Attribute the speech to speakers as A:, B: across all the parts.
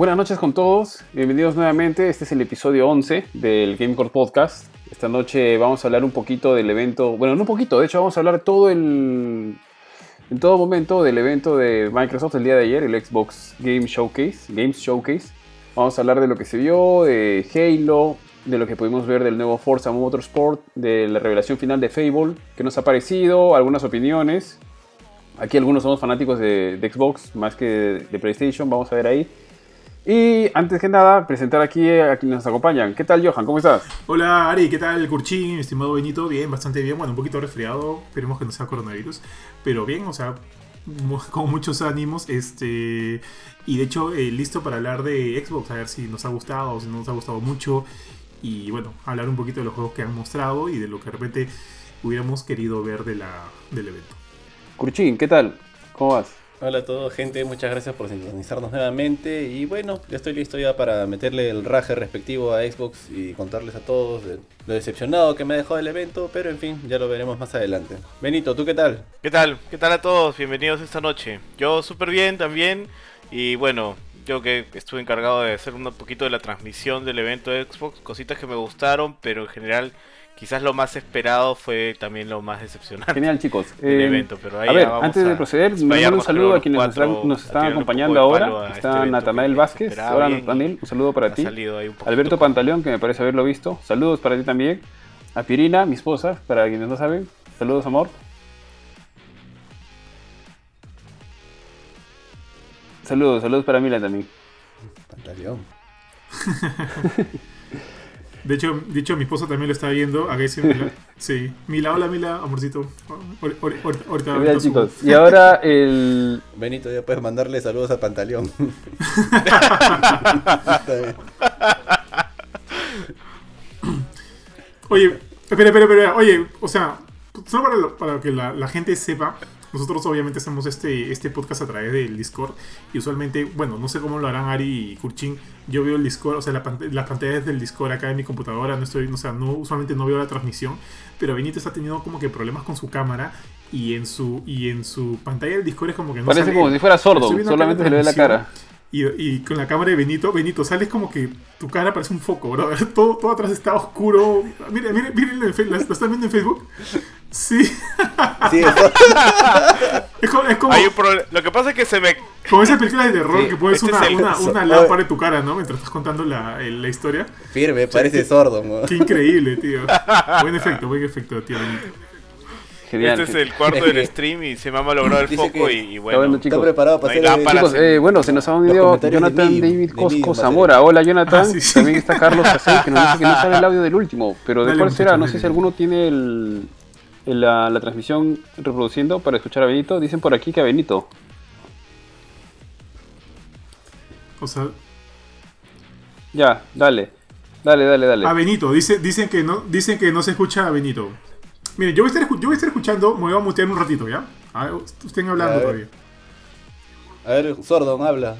A: Buenas noches con todos, bienvenidos nuevamente. Este es el episodio 11 del Gamecore Podcast. Esta noche vamos a hablar un poquito del evento, bueno, no un poquito, de hecho vamos a hablar todo el, en todo momento del evento de Microsoft el día de ayer, el Xbox Game Showcase, Games Showcase. Vamos a hablar de lo que se vio, de Halo, de lo que pudimos ver del nuevo Forza Motorsport, de la revelación final de Fable, que nos ha parecido, algunas opiniones. Aquí algunos somos fanáticos de, Xbox más que de PlayStation, vamos a ver ahí. Y antes que nada, presentar aquí a quienes nos acompañan. ¿Qué tal, Johan? ¿Cómo estás?
B: Hola Ari, ¿qué tal Curchín? Estimado Benito, bien, bastante bien. Bueno, un poquito resfriado, esperemos que no sea coronavirus. Pero bien, o sea, con muchos ánimos. Este Y de hecho, eh, listo para hablar de Xbox, a ver si nos ha gustado o si no nos ha gustado mucho. Y bueno, hablar un poquito de los juegos que han mostrado y de lo que de repente hubiéramos querido ver de la, del evento.
A: Curchín, ¿qué tal? ¿Cómo vas?
C: Hola a todos, gente. Muchas gracias por sintonizarnos nuevamente. Y bueno, ya estoy listo ya para meterle el raje respectivo a Xbox y contarles a todos lo decepcionado que me ha dejado el evento. Pero en fin, ya lo veremos más adelante. Benito, ¿tú qué tal?
D: ¿Qué tal? ¿Qué tal a todos? Bienvenidos esta noche. Yo súper bien también. Y bueno, yo que estuve encargado de hacer un poquito de la transmisión del evento de Xbox, cositas que me gustaron, pero en general quizás lo más esperado fue también lo más decepcionante
A: Genial, chicos.
D: del
A: Eh,
D: evento. Pero ahí
A: a ver,
D: vamos
A: antes de
D: a
A: proceder, mandar un saludo a quienes nos están, nos acompañando ahora.
D: este
A: Está
D: evento
A: Natanael
D: que
A: Vázquez. Hola, Natanael, un saludo para
D: ha
A: ti. Alberto
D: con-
A: Pantaleón, que me parece haberlo visto. Saludos para ti también. A Pirina, mi esposa, para quienes no saben. Saludos, amor. Saludos, saludos para Mila también.
C: Pantaleón.
B: De hecho, de hecho mi esposa también lo está viendo. A ver si Mila. Sí. Mila, hola Mila, amorcito. Ahor- ahor- ahorita-
A: chicos. Y ahora el.
C: Benito, ya puedes mandarle saludos a Pantaleón. Está bien.
B: Oye, espera, espera, espera. Oye, o sea, solo para, lo- para que la, la gente sepa, nosotros obviamente hacemos este, este podcast a través del Discord. Y usualmente, bueno, no sé cómo lo harán Ari y Kurchin. Yo veo el Discord, o sea, la las pantallas del Discord acá en mi computadora. No estoy, o sea, no, usualmente no veo la transmisión. Pero Benito está teniendo como que problemas con su cámara. Y en su, y en su pantalla del Discord es como que no
A: Parece
B: sale
A: como si fuera sordo, solamente se le ve la cara.
B: Y, y con la cámara de Benito, Benito, sales como que tu cara parece un foco, bro. Todo, todo atrás está oscuro. Miren, miren, miren, en Fe- ¿la, la están viendo en Facebook? Sí. Es como, es como,
D: Hay un proble- Lo que pasa es que se me
B: como esas películas de terror
C: Sí,
B: que pones
D: este
B: una, una, una lámpara en tu cara, ¿no? Mientras estás contando la, el- la historia.
C: firme, parece sordo. mo.
B: Qué increíble, tío. Buen efecto, buen efecto, tío.
A: Genial.
D: Este es el cuarto del stream y se me ha malogrado el
C: Dice
D: foco y, y
A: Está
D: bueno.
A: bueno,
C: Está
A: chicos.
C: preparado para
D: No
C: hacer
D: lámparas.
A: Chicos, eh, bueno, se nos ha unido
C: de
A: Jonathan David
C: de
A: Cosco. Zamora. Hola, Jonathan.
B: Ah, sí, sí.
A: También está Carlos Casey, que nos dice que no sale el audio del último. Pero ¿de
B: Dale,
A: cuál será? No sé si alguno tiene el- la, la transmisión reproduciendo para escuchar a Benito. Dicen por aquí que a Benito.
B: O sea,
A: Ya, dale. Dale, dale, dale.
B: a Benito. Dice, dicen, que no, dicen que no se escucha a Benito. Miren, yo voy, a estar, yo voy a estar escuchando, me voy a mutear un ratito, ¿ya? A ver, estén hablando
C: A ver.
B: todavía.
C: A ver, sordo, habla.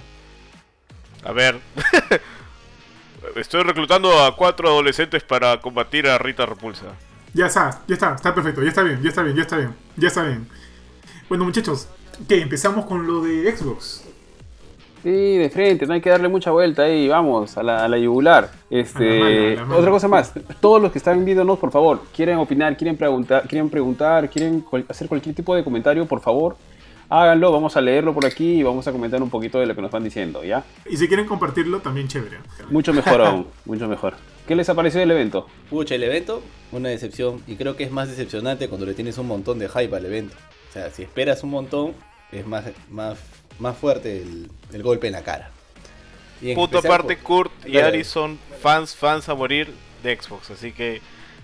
D: A ver. Estoy reclutando a cuatro adolescentes para combatir a Rita Repulsa.
B: Ya está, ya está, está perfecto, ya está bien, ya está bien, ya está bien, ya está bien. Bueno, muchachos, ¿qué? Empezamos con lo de Xbox.
A: Sí, de frente, no hay que darle mucha vuelta ahí, vamos, a la, a la yugular. Este,
B: A la mala, a la mala.
A: otra cosa más, todos los que están viéndonos, por favor, quieren opinar, quieren preguntar, quieren preguntar, quieren hacer cualquier tipo de comentario, por favor, háganlo, vamos a leerlo por aquí y vamos a comentar un poquito de lo que nos van diciendo, ¿ya?
B: Y si quieren compartirlo, también chévere.
A: Mucho mejor aún, mucho mejor. ¿Qué les ha parecido el evento?
C: Pucha, el evento, una decepción. Y creo que es más decepcionante cuando le tienes un montón de hype al evento. O sea, si esperas un montón, es más, más, más fuerte el, el golpe en la cara. Y en
D: Punto aparte,
C: por-
D: Kurt y
C: Dale.
D: Ari son fans, fans a morir de Xbox, así que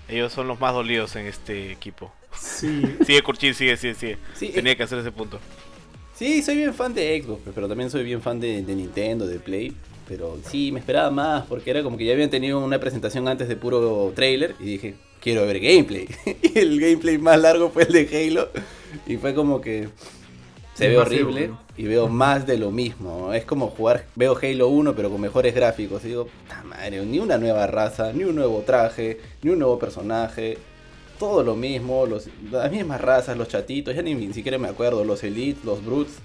D: ellos son los más dolidos en este equipo.
B: Sí.
D: Sigue Kurchin, sigue, sigue, sigue.
C: Sí,
D: Tenía que hacer ese punto.
C: Sí, soy bien fan de Xbox, pero también soy bien fan de, de Nintendo, de Play. Pero sí, me esperaba más, porque era como que ya habían tenido una presentación antes de puro trailer. Y dije, quiero ver gameplay. y el gameplay más largo fue el de Halo. Y fue como que se ve horrible. Y veo más de lo mismo. Es como jugar, veo Halo 1, pero con mejores gráficos. Y digo, puta madre, ni una nueva raza, ni un nuevo traje, ni un nuevo personaje. Todo lo mismo, los, las mismas razas, los chatitos, ya ni, ni siquiera me acuerdo, los elites, los brutes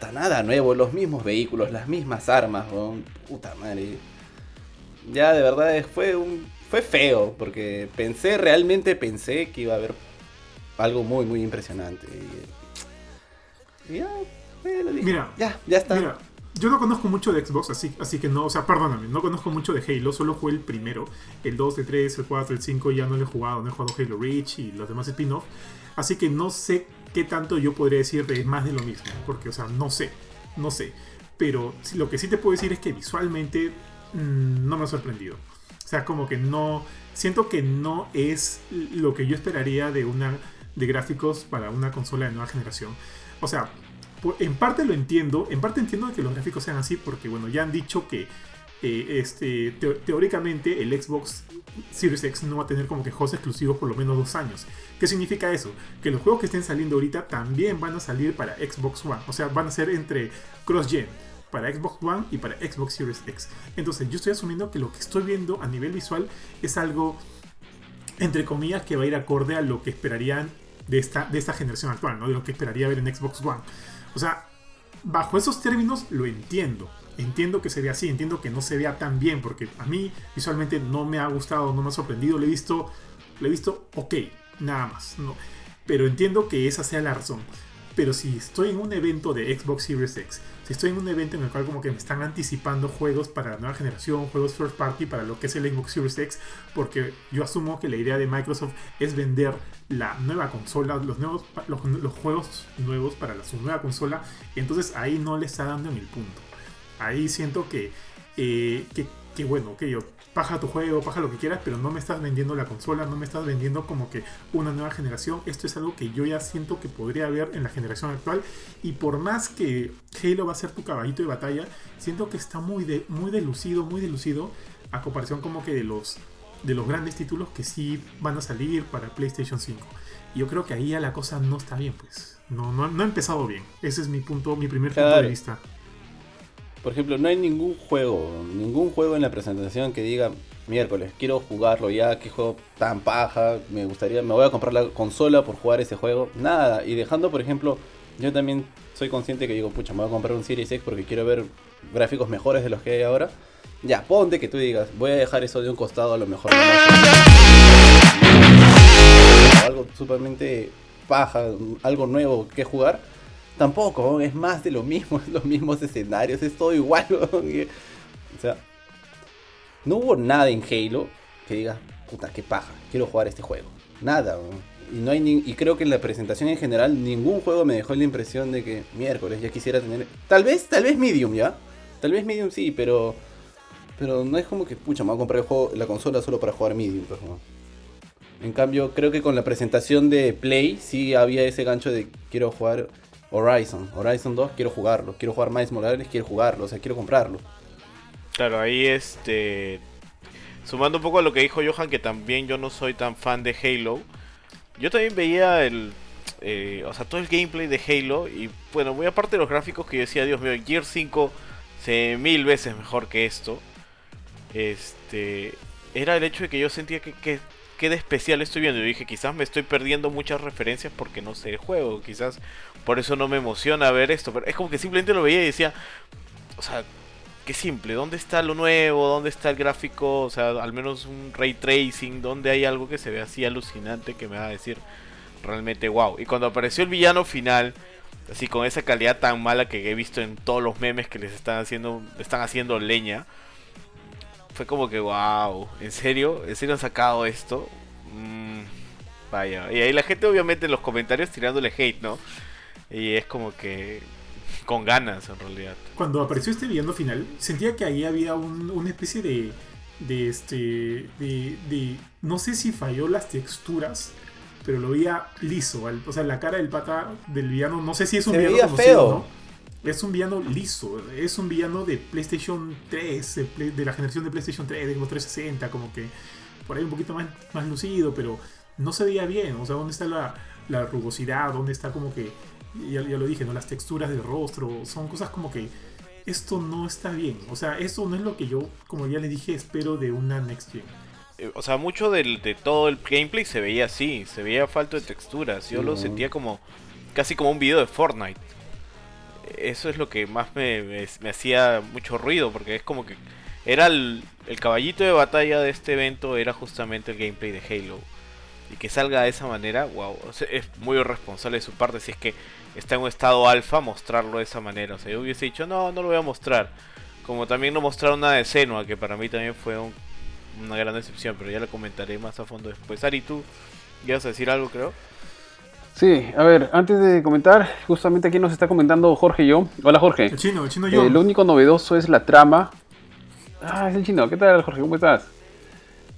C: puta, nada nuevo, los mismos vehículos, las mismas armas, weón. Puta madre. Ya de verdad fue un fue feo porque pensé realmente pensé que iba a haber algo muy muy impresionante. Y, y ya, bueno, dije,
B: Mira,
C: ya, ya está.
B: Mira, yo no conozco mucho de Xbox, así, así que no, o sea, perdóname, no conozco mucho de Halo, solo jugué el primero, el 2, el 3, el 4, el 5, ya no lo he jugado, no he jugado Halo Reach y los demás spin-off, así que no sé qué tanto yo podría decir de más de lo mismo, porque, o sea, no sé, no sé, pero lo que sí te puedo decir es que visualmente mm, no me ha sorprendido, o sea, como que no, siento que no es lo que yo esperaría de una, de gráficos para una consola de nueva generación, o sea, en parte lo entiendo, en parte entiendo que los gráficos sean así porque, bueno, ya han dicho que eh, este, teóricamente el Xbox Series X no va a tener como que juegos exclusivos por lo menos dos años. ¿Qué significa eso? Que los juegos que estén saliendo ahorita también van a salir para Xbox One, o sea, van a ser entre cross-gen. Para Xbox One y para Xbox Series X. Entonces, yo estoy asumiendo que lo que estoy viendo a nivel visual es algo entre comillas, que va a ir acorde a lo que esperarían de esta, de esta generación actual, ¿no? De lo que esperaría ver en Xbox One. O sea, bajo esos términos lo entiendo. Entiendo que se vea así, entiendo que no se vea tan bien, porque a mí visualmente no me ha gustado, no me ha sorprendido, lo he visto, lo he visto ok, nada más. ¿no? Pero entiendo que esa sea la razón. Pero si estoy en un evento de Xbox Series X, si estoy en un evento en el cual como que me están anticipando juegos para la nueva generación, juegos first party para lo que es el Xbox Series X, porque yo asumo que la idea de Microsoft es vender la nueva consola, los nuevos los, juegos nuevos para su nueva consola, entonces ahí no le está dando en el punto. Ahí siento que, eh, que, que bueno, que yo paja tu juego, paja lo que quieras, pero no me estás vendiendo la consola, no me estás vendiendo como que una nueva generación. Esto es algo que yo ya siento que podría haber en la generación actual. Y por más que Halo va a ser tu caballito de batalla, siento que está muy, de, muy delucido, muy delucido a comparación como que de los, de los grandes títulos que sí van a salir para PlayStation 5. Y yo creo que ahí ya la cosa no está bien, pues. No, no, no ha empezado bien. Ese es mi punto, mi primer punto de vista.
C: Por ejemplo, no hay ningún juego, ningún juego en la presentación que diga miércoles, quiero jugarlo ya, qué juego tan paja, me gustaría, me voy a comprar la consola por jugar ese juego. Nada, y dejando, por ejemplo, yo también soy consciente que digo, pucha, me voy a comprar un Series X porque quiero ver gráficos mejores de los que hay ahora. Ya, ponte que tú digas, voy a dejar eso de un costado a lo mejor. Algo supermente paja, algo nuevo que jugar. Tampoco, es más de lo mismo, es los mismos escenarios, es todo igual. O sea, no hubo nada en Halo que diga, puta, qué paja, quiero jugar este juego. Nada, y no hay ni- y creo que en la presentación en general ningún juego me dejó la impresión de que miércoles ya quisiera tener. Tal vez, tal vez Medium ya. Tal vez Medium sí, pero. Pero no es como que, pucha, me voy a comprar la consola solo para jugar Medium, pues, ¿no? En cambio, creo que con la presentación de Play sí había ese gancho de quiero jugar Horizon. Horizon 2 quiero jugarlo. Quiero jugar Miles Morales, quiero jugarlo. O sea, quiero comprarlo.
D: Claro, ahí este. Sumando un poco a lo que dijo Johan, que también yo no soy tan fan de Halo. Yo también veía el. eh, o sea, todo el gameplay de Halo. Y bueno, muy aparte de los gráficos que yo decía, Dios mío, Gear 5 se mil veces mejor que esto. Este. Era el hecho de que yo sentía que qué de especial estoy viendo. Yo dije, quizás me estoy perdiendo muchas referencias porque no sé el juego. Quizás por eso no me emociona ver esto. Pero es como que simplemente lo veía y decía. O sea, qué simple. ¿Dónde está lo nuevo? ¿Dónde está el gráfico? O sea, al menos un ray tracing. ¿Dónde hay algo que se ve así alucinante que me va a decir realmente wow? Y cuando apareció el villano final, así con esa calidad tan mala que he visto en todos los memes que les están haciendo, están haciendo leña, fue como que wow. ¿En serio? ¿En serio han sacado esto? Mm, vaya. Y ahí la gente obviamente en los comentarios tirándole hate, ¿no? Y es como que con ganas en realidad.
B: Cuando apareció este villano final, sentía que ahí había un- una especie de. de este. De, de- No sé si falló las texturas, pero lo veía liso. o sea, la cara del pata del villano, no sé si es un
C: Se
B: villano
C: veía
B: conocido,
C: feo.
B: ¿no? Es un villano liso, es un villano de PlayStation 3, de, Play- de la generación de PlayStation 3, de Xbox 360, como que por ahí un poquito más, más lucido, pero no se veía bien. O sea, ¿dónde está la, la rugosidad? ¿Dónde está como que, ya, ya lo dije, ¿no? las texturas del rostro? Son cosas como que esto no está bien. O sea, esto no es lo que yo, como ya le dije, espero de una Next Gen.
D: Eh, O sea, mucho del, de todo el gameplay se veía así, se veía falto de texturas. Yo lo sentía como casi como un video de Fortnite. Eso es lo que más me, me- hacía mucho ruido, porque es como que era el, caballito de batalla de este evento, era justamente el gameplay de Halo. Y que salga de esa manera, wow, es muy irresponsable de su parte si es que está en un estado alfa mostrarlo de esa manera. O sea, yo hubiese dicho, no, no lo voy a mostrar. Como también no mostraron nada de Senua, que para mí también fue un- una gran decepción, pero ya lo comentaré más a fondo después. Ari, tú ibas a decir algo, creo.
A: Sí, a ver, antes de comentar, justamente aquí nos está comentando Jorge y yo. Hola Jorge.
B: El chino, el chino yo.
A: Eh, lo único novedoso es la trama. Ah, es el chino. ¿Qué tal, Jorge? ¿Cómo estás?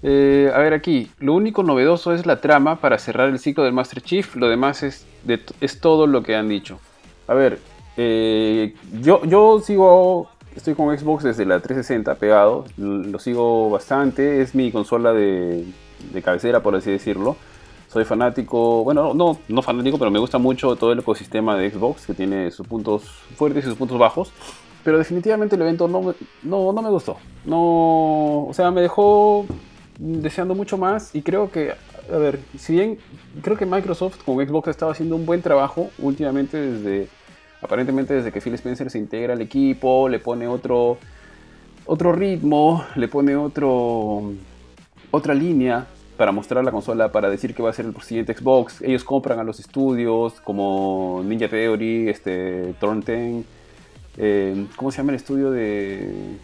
A: Eh, a ver, aquí. Lo único novedoso es la trama para cerrar el ciclo del Master Chief. Lo demás es, de es todo lo que han dicho. A ver, eh, yo, yo sigo. Estoy con Xbox desde la 360 pegado. Lo sigo bastante. Es mi consola de, de cabecera, por así decirlo. Soy fanático, bueno, no, no fanático, pero me gusta mucho todo el ecosistema de Xbox, que tiene sus puntos fuertes y sus puntos bajos. Pero definitivamente el evento no no, no me gustó. No, o sea, me dejó deseando mucho más y creo que, a ver, si bien creo que Microsoft con Xbox estaba haciendo un buen trabajo últimamente desde, aparentemente desde que Phil Spencer se integra al equipo, le pone otro, otro ritmo, le pone otro, otra línea para mostrar la consola, para decir que va a ser el siguiente Xbox. Ellos compran a los estudios como Ninja Theory, este, Thornton, eh, ¿cómo se llama el estudio de,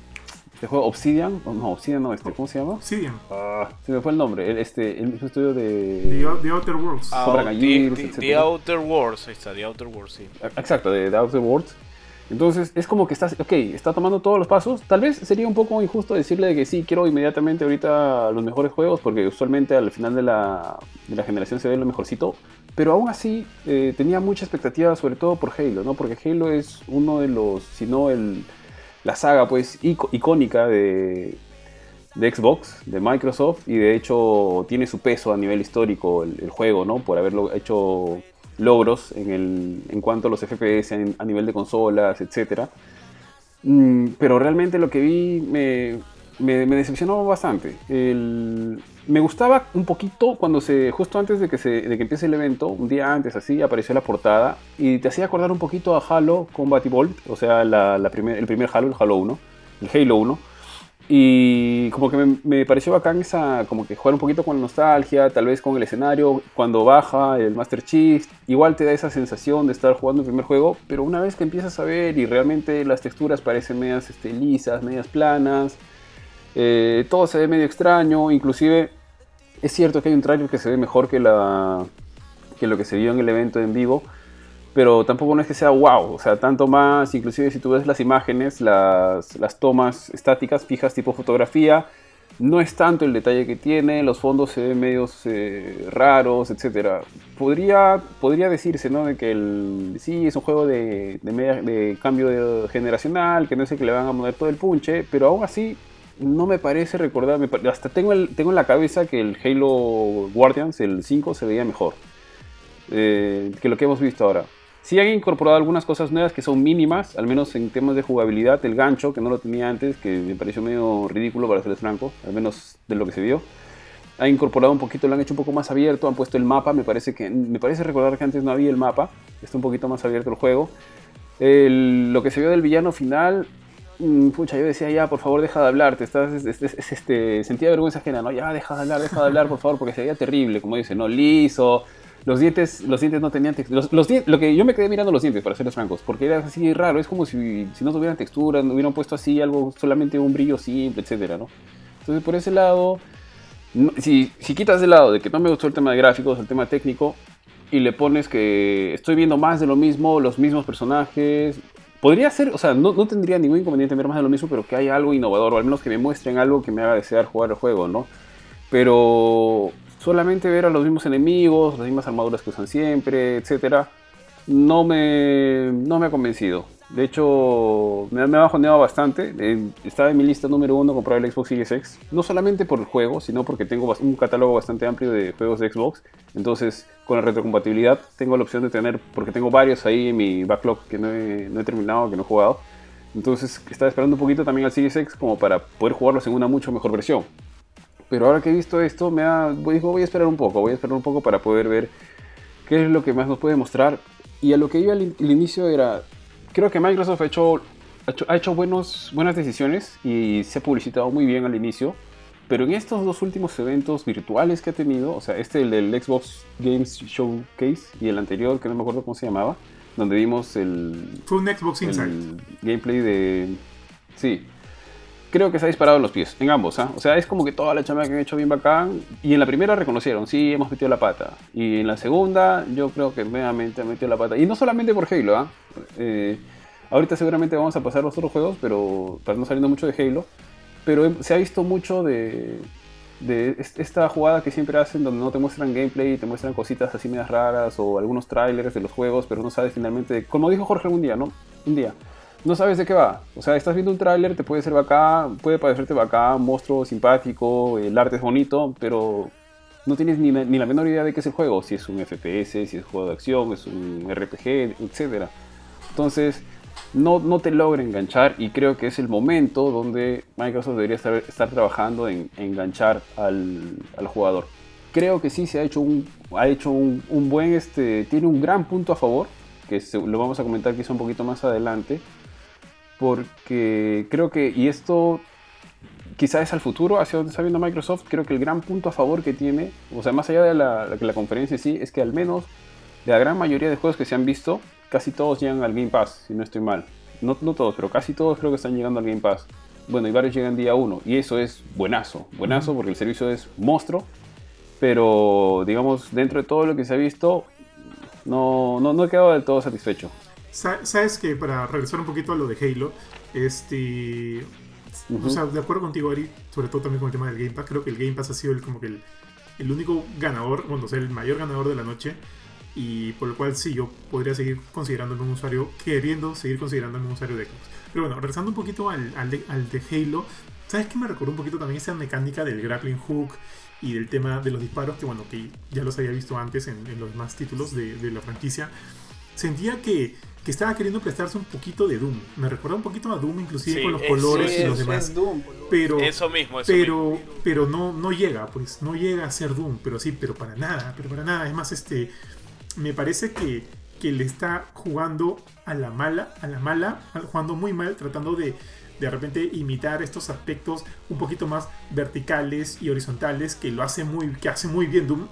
A: de juego? Obsidian, Oh, no, Obsidian no, este, ¿cómo se llama?
B: Obsidian.
A: Ah, se me fue el nombre, el, este, el mismo estudio de...
B: The Outer Worlds.
D: Ah,
A: Compran a
D: The-
A: Gears,
D: The-. Outer Wars, ahí está, The Outer Wars, sí.
A: Exacto, de The Outer Worlds. Entonces es como que estás, ok, está tomando todos los pasos. Tal vez sería un poco injusto decirle que sí, quiero inmediatamente ahorita los mejores juegos, porque usualmente al final de la, de la generación se ve lo mejorcito. Pero aún así eh, tenía mucha expectativa, sobre todo por Halo, ¿no? Porque Halo es uno de los, si no el, la saga pues icónica de, de Xbox, de Microsoft, y de hecho tiene su peso a nivel histórico el juego, ¿no? Por haberlo hecho logros en, el, en cuanto a los FPS a nivel de consolas, etc. pero realmente lo que vi me, me- me decepcionó bastante. El- me gustaba un poquito cuando se, justo antes de que, se, de que empiece el evento, un día antes así, apareció la portada y te hacía acordar un poquito a Halo Combat Evolved, o sea, la, la primer- el primer Halo, el Halo 1, el Halo 1. Y como que me, pareció bacán esa, como que jugar un poquito con la nostalgia, tal vez con el escenario, cuando baja el Master Chief, igual te da esa sensación de estar jugando el primer juego, pero una vez que empiezas a ver y realmente las texturas parecen medias este, lisas, medias planas, eh, todo se ve medio extraño, inclusive es cierto que hay un trailer que se ve mejor que, la, que lo que se vio en el evento en vivo, pero tampoco no es que sea wow, o sea, tanto más, inclusive si tú ves las imágenes, las, las tomas estáticas, fijas tipo fotografía, no es tanto el detalle que tiene, los fondos se ven medios eh, raros, etc. Podría, podría decirse, ¿no? De que el, sí, es un juego de, de, media- de cambio de- generacional, que no sé que le van a poner todo el punche, pero aún así no me parece recordar, me hasta tengo, el, tengo en la cabeza que el Halo Guardians, el 5, se veía mejor eh, que lo que hemos visto ahora. Sí han incorporado algunas cosas nuevas que son mínimas, al menos en temas de jugabilidad, el gancho, que no lo tenía antes, que me pareció medio ridículo para serles franco, al menos de lo que se vio. Ha incorporado un poquito, lo han hecho un poco más abierto, han puesto el mapa, me parece que me parece recordar que antes no había el mapa, está un poquito más abierto el juego. Lo que se vio del villano final, mm, pucha, yo decía ya, por favor, deja de hablar, te estás, es- es- es- este, sentía vergüenza ajena, no, ya, deja de hablar, deja de hablar, por favor, porque se veía terrible, como dice, no, liso, los dientes, los dientes no tenían textura, los, los lo que yo me quedé mirando los dientes, para serles francos, porque era así raro, es como si, si no tuvieran textura, no hubieran puesto así algo, solamente un brillo simple, etcétera, ¿no? Entonces, por ese lado, si, si quitas de lado de que no me gustó el tema de gráficos, el tema técnico, y le pones que estoy viendo más de lo mismo, los mismos personajes, podría ser, o sea, no, no tendría ningún inconveniente ver más de lo mismo, pero que haya algo innovador, o al menos que me muestren algo que me haga desear jugar el juego, ¿no? Pero solamente ver a los mismos enemigos, las mismas armaduras que usan siempre, etcétera, no me, no me ha convencido. De hecho, me, me ha bajoneado bastante. Eh, estaba en mi lista número uno comprar el Xbox Series X. No solamente por el juego, sino porque tengo un catálogo bastante amplio de juegos de Xbox. Entonces, con la retrocompatibilidad, tengo la opción de tener, porque tengo varios ahí en mi backlog que no he, no he terminado, que no he jugado. Entonces, estaba esperando un poquito también al Series X como para poder jugarlos en una mucho mejor versión. Pero ahora que he visto esto, me ha, voy, voy a esperar un poco, voy a esperar un poco para poder ver qué es lo que más nos puede mostrar. Y a lo que iba al, in- inicio era, creo que Microsoft ha hecho, ha hecho, ha hecho buenos, buenas decisiones y se ha publicitado muy bien al inicio. Pero en estos dos últimos eventos virtuales que ha tenido, o sea, este el del Xbox Games Showcase y el anterior, que no me acuerdo cómo se llamaba, donde vimos el,
B: Fue un Xbox Inside.
A: el gameplay de... Sí, creo que se ha disparado en los pies, en ambos, ¿ah? O sea, es como que toda la chamba que han hecho bien bacán. Y en la primera reconocieron, sí, hemos metido la pata. Y en la segunda, yo creo que nuevamente han metido la pata. Y no solamente por Halo, ¿ah? Eh, ahorita seguramente vamos a pasar los otros juegos, pero para no saliendo mucho de Halo. Pero se ha visto mucho de, de est- esta jugada que siempre hacen donde no te muestran gameplay, te muestran cositas así medias raras o algunos trailers de los juegos, pero no sabes finalmente, como dijo Jorge algún día, ¿no? Un día, no sabes de qué va. O sea, estás viendo un tráiler, te puede ser bacán, puede parecerte bacán, monstruo simpático, el arte es bonito, pero no tienes ni, ni la menor idea de qué es el juego, si es un FPS, si es un juego de acción, es un RPG, etc. Entonces, no, no te logra enganchar y creo que es el momento donde Microsoft debería estar, estar trabajando en enganchar al, al jugador. Creo que sí se ha hecho un, ha hecho un, un buen, este, tiene un gran punto a favor, que se- lo vamos a comentar quizá un poquito más adelante, porque creo que, y esto quizá es al futuro, hacia donde está viendo Microsoft, creo que el gran punto a favor que tiene, o sea, más allá de la, la, la conferencia en sí, es que al menos de la gran mayoría de juegos que se han visto, casi todos llegan al Game Pass, si no estoy mal. No, no todos, pero casi todos creo que están llegando al Game Pass. Bueno, y varios llegan día 1, y eso es buenazo, buenazo porque el servicio es monstruo, pero digamos, dentro de todo lo que se ha visto, no, no, no he quedado del todo satisfecho.
B: Sa- Sabes que para regresar un poquito a lo de Halo, este. O sea, de acuerdo contigo, Ari, sobre todo también con el tema del Game Pass, creo que el Game Pass ha sido el, como que el, el único ganador, bueno, o sea, el mayor ganador de la noche. Y por lo cual sí, yo podría seguir considerándome un usuario, queriendo seguir considerándome un usuario de Xbox. Pero bueno, regresando un poquito al, al, de, al de Halo, ¿sabes qué me recordó un poquito también esa mecánica del grappling hook y del tema de los disparos, que bueno, que ya los había visto antes en, en los demás títulos de, de la franquicia? Sentía que, que estaba queriendo prestarse un poquito de Doom. Me recuerda un poquito a Doom, inclusive
D: Sí,
B: con los
D: es-
B: colores
D: sí,
B: y los
C: eso
B: demás.
C: es Doom.
B: Pero,
D: Eso mismo, eso mismo.
B: pero, pero no, no llega, pues, no llega a ser Doom, pero sí, pero para nada, pero para nada. Es más, este, me parece que, que le está jugando a la mala, a la mala, al- jugando muy mal, tratando de de repente imitar estos aspectos un poquito más verticales y horizontales que lo hace muy, que hace muy bien Doom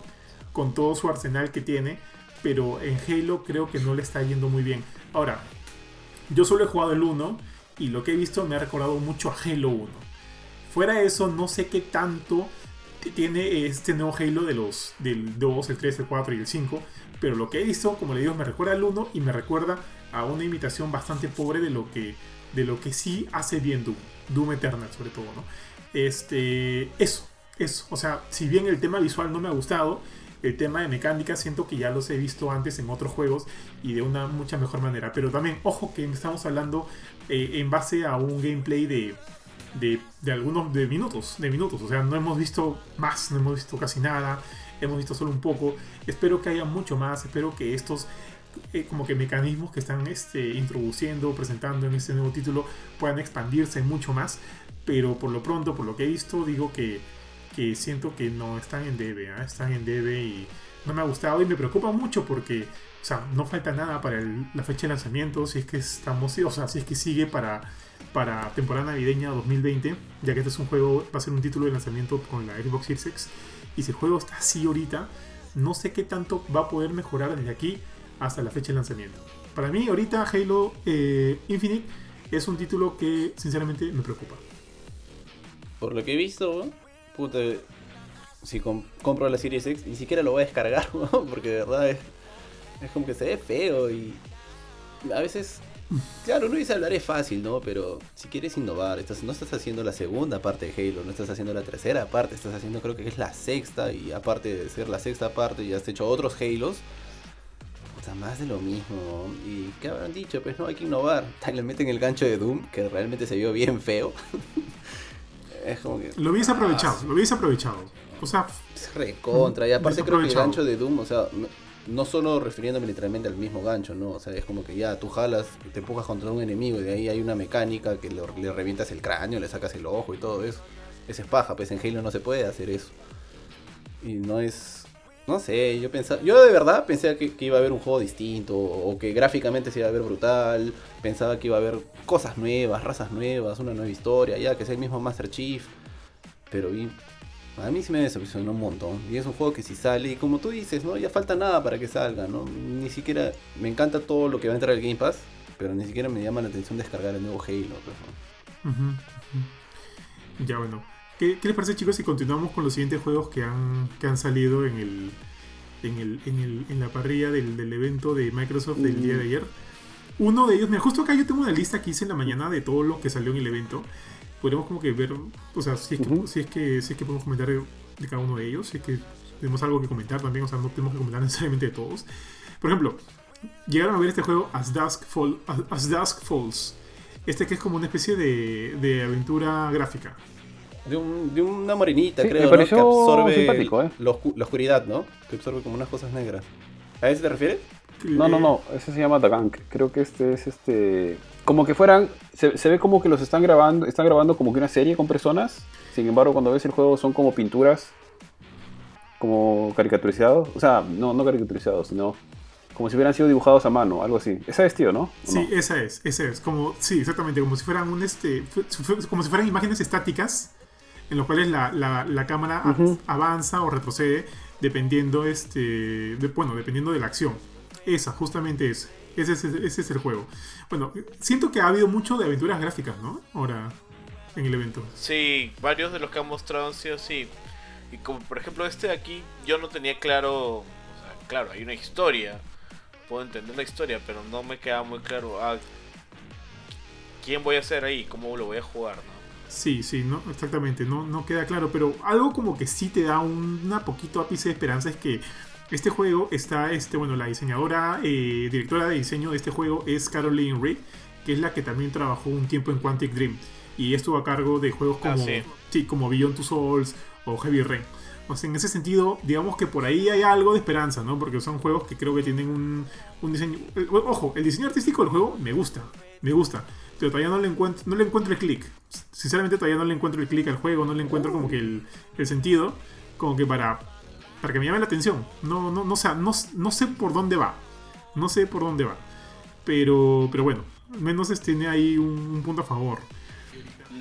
B: con todo su arsenal que tiene, pero en Halo creo que no le está yendo muy bien. Ahora, yo solo he jugado el 1 y lo que he visto me ha recordado mucho a Halo 1. Fuera de eso, no sé qué tanto tiene este nuevo Halo de los del 2, el 3, el 4 y el 5, pero lo que he visto, como le digo, me recuerda al 1 y me recuerda a una imitación bastante pobre de lo que de lo que sí hace bien Doom, Doom Eternal sobre todo, ¿no? Este, eso, eso, o sea, si bien el tema visual no me ha gustado, el tema de mecánica siento que ya los he visto antes en otros juegos y de una mucha mejor manera. Pero también, ojo que estamos hablando eh, en base a un gameplay de, de, de algunos de minutos, de minutos. O sea, no hemos visto más, no hemos visto casi nada, hemos visto solo un poco. Espero que haya mucho más, espero que estos eh, como que mecanismos que están este, introduciendo, presentando en este nuevo título puedan expandirse mucho más. Pero por lo pronto, por lo que he visto, digo que, que siento que no están en debe, ¿ah? están en debe y no me ha gustado y me preocupa mucho porque, o sea, no falta nada para la fecha de lanzamiento, si es que estamos, o sea, si es que sigue para, temporada navideña 2020, ya que este es un juego, va a ser un título de lanzamiento con la Xbox Series X, y si el juego está así ahorita, no sé qué tanto va a poder mejorar desde aquí hasta la fecha de lanzamiento. Para mí, ahorita Halo eh, Infinite es un título que sinceramente me preocupa.
C: Por lo que he visto, puta, si com- compro la Series X, ni siquiera lo voy a descargar, weón, porque de verdad es, es como que se ve feo y a veces, claro, uno dice hablar es fácil, ¿no? Pero si quieres innovar, estás, no estás haciendo la segunda parte de Halo, no estás haciendo la tercera parte, estás haciendo creo que es la sexta y aparte de ser la sexta parte ya has hecho otros Halos. Puta, más de lo mismo. ¿Y qué habrán dicho? Pues no, hay que innovar. Le meten el gancho de Doom, que realmente se vio bien feo. es como que...
B: Lo hubiese aprovechado, lo hubiese aprovechado. O sea,
C: Es recontra. Y aparte creo que el gancho de Doom, o sea, no, no solo refiriéndome literalmente al mismo gancho, ¿no? O sea, es como que ya tú jalas, te empujas contra un enemigo y de ahí hay una mecánica que le, le revientas el cráneo, le sacas el ojo y todo eso. Esa es paja, pues en Halo no se puede hacer eso. Y no es... No sé, yo pensaba, yo de verdad pensé que, que iba a haber un juego distinto, o que gráficamente se iba a ver brutal, pensaba que iba a haber cosas nuevas, razas nuevas, una nueva historia, ya que sea el mismo Master Chief, pero vi, a mí sí me decepcionó un montón, y es un juego que si sale, y como tú dices, no, ya falta nada para que salga, no, ni siquiera, me encanta todo lo que va a entrar al Game Pass, pero ni siquiera me llama la atención descargar el nuevo Halo, pues, ¿no?
B: Ya bueno. ¿Qué, qué les parece chicos si continuamos con los siguientes juegos que han, que han salido en el, en, el, en, el, en la parrilla del, del evento de Microsoft del día de ayer? Uno de ellos, mira, justo acá yo tengo una lista que hice en la mañana de todo lo que salió en el evento. Podemos como que ver, o sea, si es que, si es que, si es que podemos comentar de, de cada uno de ellos, si es que tenemos algo que comentar también, o sea, no tenemos que comentar necesariamente de todos. Por ejemplo, llegaron a ver este juego As Dusk, Fall, As, As Dusk Falls. Este que es como una especie de, de aventura gráfica.
C: De, un- de una morenita,
A: Sí,
C: creo,
A: me
C: ¿no?
A: pareció
C: que absorbe
A: simpático, ¿eh?
C: la, oscu- la oscuridad, ¿no? Que absorbe como unas cosas negras. ¿A eso te refieres?
A: No, no, no, ese se llama The Gang. Creo que este es este. Como que fueran. Se, se ve como que los están grabando. Están grabando como que una serie con personas. Sin embargo, cuando ves el juego son como pinturas. Como caricaturizados. O sea, no, no caricaturizados, sino. Como si hubieran sido dibujados a mano, algo así. Esa es, tío, ¿no? ¿O
B: Sí,
A: no?
B: esa es, esa es. Como, sí, exactamente, como si fueran un este. Como si fueran imágenes estáticas. En las cuales la, la- la cámara avanza o retrocede. Dependiendo este. de- bueno, dependiendo de la acción. Esa, justamente es. Ese es, ese es el juego. Bueno, siento que ha habido mucho de aventuras gráficas, ¿no? Ahora. En el evento.
D: Sí, varios de los que han mostrado han sido así. Y como por ejemplo este de aquí, yo no tenía claro, o sea, claro, hay una historia, puedo entender la historia, pero no me queda muy claro ah, quién voy a ser ahí, cómo lo voy a jugar, ¿no?
B: Sí, sí, no, exactamente, no, no queda claro, pero algo como que sí te da un- una poquito ápice de esperanza es que este juego está, este, bueno, la diseñadora, eh, directora de diseño de este juego es Caroline Reed, que es la que también trabajó un tiempo en Quantic Dream y estuvo a cargo de juegos
D: Ah,
B: como,
D: sí.
B: sí, como Beyond Two Souls o Heavy Rain. O sea, en ese sentido, digamos que por ahí hay algo de esperanza, ¿no? Porque son juegos que creo que tienen un, un diseño... ojo, el diseño artístico del juego me gusta, me gusta. Pero todavía no le encuentro, no le encuentro el click. Sinceramente todavía no le encuentro el click al juego, no le encuentro como que el, el sentido, como que para, para que me llame la atención. No, no, no, o no, no sé por dónde va. No sé por dónde va. Pero, pero bueno, menos este, tiene ahí un punto a favor.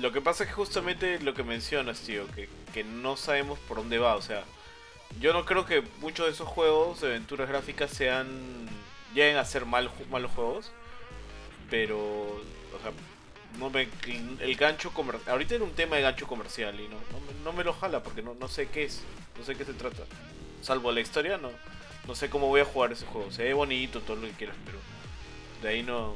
D: Lo que pasa es que justamente lo que mencionas, tío, que, que no sabemos por dónde va, o sea, yo no creo que muchos de esos juegos de aventuras gráficas sean lleguen a ser mal, malos juegos, pero, o sea, no me, el gancho comercial, ahorita era un tema de gancho comercial y no, no, me, lo jala porque no, no sé qué es, no sé qué se trata, salvo la historia, no, no sé cómo voy a jugar ese juego, se ve bonito, todo lo que quieras, pero de ahí no,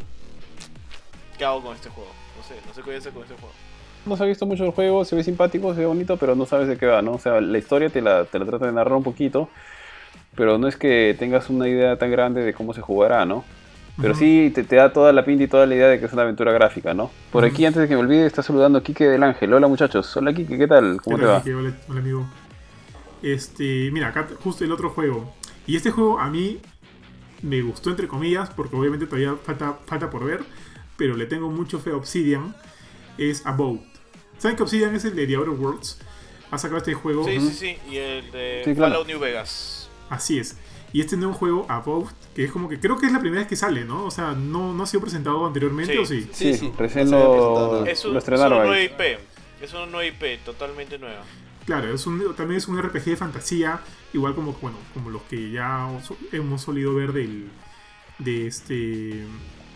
D: ¿qué hago con este juego? No sé, no sé qué voy a hacer con este juego.
A: No se ha visto mucho el juego, se ve simpático, se ve bonito, pero no sabes de qué va, ¿no? O sea, la historia te la, te la trata de narrar un poquito, pero no es que tengas una idea tan grande de cómo se jugará, ¿no? Pero sí te, te da toda la pinta y toda la idea de que es una aventura gráfica, ¿no? Por aquí, antes de que me olvide, está saludando a Kike del Ángel. Hola muchachos, hola Kike, ¿qué tal? ¿Cómo
B: ¿Qué
A: te va?
B: Hola, hola, amigo. Este, mira, acá justo el otro juego. Y este juego a mí me gustó entre comillas, porque obviamente todavía falta, falta por ver, pero le tengo mucho fe a Obsidian. Es About. ¿Saben que Obsidian es el de The Outer Worlds? Ha sacado este juego.
D: Sí, sí, sí. Y el de
A: Sí, claro.
D: Fallout New Vegas.
B: Así es. Y este nuevo juego, About, que es como que creo que es la primera vez que sale, ¿no? O sea, no, no ha sido presentado anteriormente,
D: Sí.
B: ¿o sí?
A: Sí,
C: Sí, sí,
A: recién lo.
D: Es, un,
A: lo
D: es una IP. Es una nueva IP, totalmente nueva.
B: Claro, es un, también es un RPG de fantasía, igual como, bueno, como los que ya hemos solido ver del, de este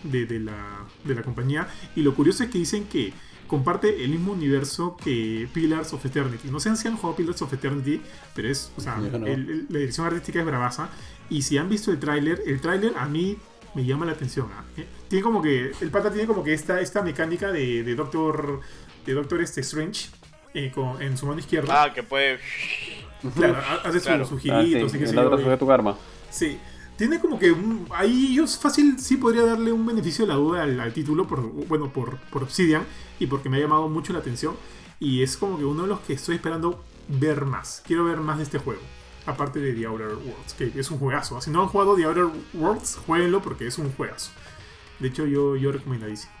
B: de, de la, de la compañía. Y lo curioso es que dicen que comparte el mismo universo que Pillars of Eternity. No sé si han jugado Pillars of Eternity, pero es, o sea,
C: no.
B: el- el- la dirección artística es bravaza. Y si han visto el tráiler, el tráiler a mí me llama la atención. ¿ah? Eh, Tiene como que, el pata tiene como que esta, esta mecánica de, de Doctor, de Doctor este Strange eh, con- en su mano izquierda.
D: Ah, que puede.
B: Claro, ha- hace su-
D: Claro.
B: sus
A: Ah, sí,
B: giritos y qué sé
A: el otro
B: yo,
A: sujeta tu karma.
B: Sí. Tiene como que un- ahí yo fácil sí podría darle un beneficio de la duda al, al título, por, bueno, por, por Obsidian y porque me ha llamado mucho la atención. Y es como que uno de los que estoy esperando ver más. Quiero ver más de este juego. Aparte de The Outer Worlds, que es un juegazo. Si no han jugado The Outer Worlds, jueguenlo porque es un juegazo. De hecho, yo, yo recomendadísimo.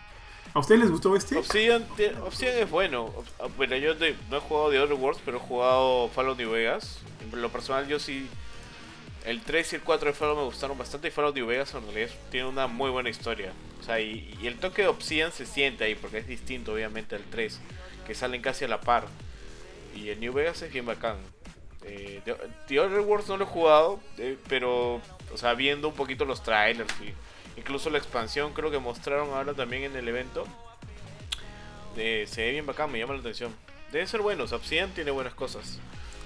B: ¿A ustedes les gustó este?
D: Obsidian, Obsidian es bueno. Ah, Bueno, yo no he jugado The Other Worlds, pero he jugado Fallout New Vegas. En lo personal, yo sí el 3 y el 4 de Fallout me gustaron bastante y Fallout New Vegas en realidad tiene una muy buena historia. O sea, y, el toque de Obsidian se siente ahí porque es distinto obviamente al 3, que salen casi a la par. Y el New Vegas es bien bacán. Eh, The, The Other Worlds no lo he jugado, eh, pero, o sea, viendo un poquito los trailers y incluso la expansión creo que mostraron ahora también en el evento. Eh, se ve bien bacán, me llama la atención. Debe ser bueno, Obsidian tiene buenas cosas.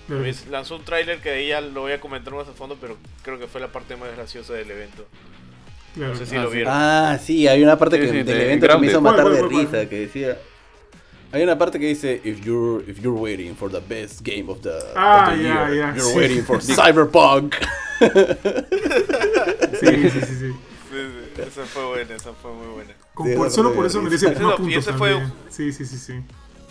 D: Pues, Lanzó un tráiler que de ahí ya lo voy a comentar más a fondo, pero creo que fue la parte más graciosa del evento.
B: Claro.
D: No sé si
A: Ah,
D: lo
A: sí.
D: vieron.
C: Ah, sí, hay una parte
A: Sí,
C: que,
A: sí,
C: del
A: de
C: evento que me hizo matar
B: ¿Cuál,
C: de risa,
B: cuál?
C: que decía... Hay una parte que dice, if you're, if you're waiting for the best game of the,
B: Ah,
C: of the
B: ya,
C: year,
B: ya,
C: you're
B: sí.
C: waiting for Cyberpunk.
B: Sí, sí, sí, sí.
D: Sí, sí, esa fue buena, esa fue muy buena.
B: Con-
C: Sí,
B: por-
C: eso
B: solo
C: me
B: por eso merece más
D: Ese no, y
B: puntos
D: ese fue.
B: Sí, sí, sí, sí.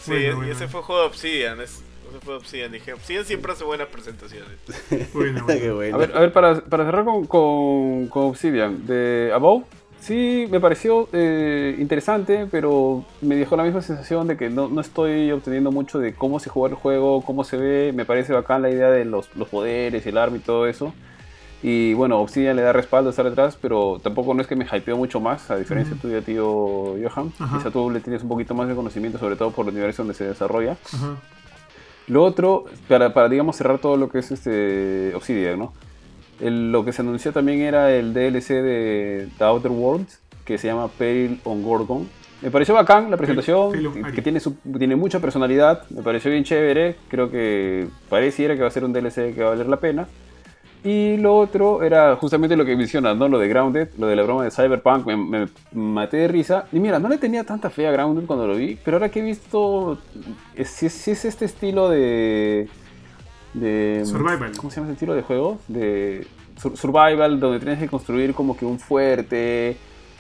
D: Sí,
B: Bueno,
D: y
B: bueno.
D: ese fue juego de Obsidian. Es, ese fue Obsidian. Dije, Obsidian siempre hace buenas presentaciones.
B: Bueno,
C: Qué
B: bueno.
C: bueno.
A: A ver, a ver para, para cerrar con, con, con Obsidian, de Above, sí me pareció eh, interesante, pero me dejó la misma sensación de que no, no estoy obteniendo mucho de cómo se juega el juego, cómo se ve. Me parece bacán la idea de los, los poderes, el arma y todo eso. Y bueno, Obsidian le da respaldo estar detrás, pero tampoco no es que me hypeó mucho más, a diferencia
B: Ujú.
A: tuya, tío Johan.
B: Ajá.
A: Quizá tú le tienes un poquito más de conocimiento, sobre todo por el universo donde se desarrolla.
B: Ajá.
A: Lo otro, para, para digamos cerrar todo lo que es este Obsidian, ¿no? El- lo que se anunció también era el DLC de The Outer Worlds, que se llama Peril on Gorgon. Me pareció bacán la presentación, que tiene, su- tiene mucha personalidad, me pareció bien chévere, creo que pareciera que va a ser un DLC que va a valer la pena. Y lo otro era justamente lo que mencionas, ¿no? Lo de Grounded, lo de la broma de Cyberpunk, me, me maté de risa. Y mira, no le tenía tanta fe a Grounded cuando lo vi, pero ahora que he visto, si es, si es este estilo de... de
B: Survival.
A: ¿Cómo se llama ese estilo de juego? De sur- survival, donde tienes que construir como que un fuerte,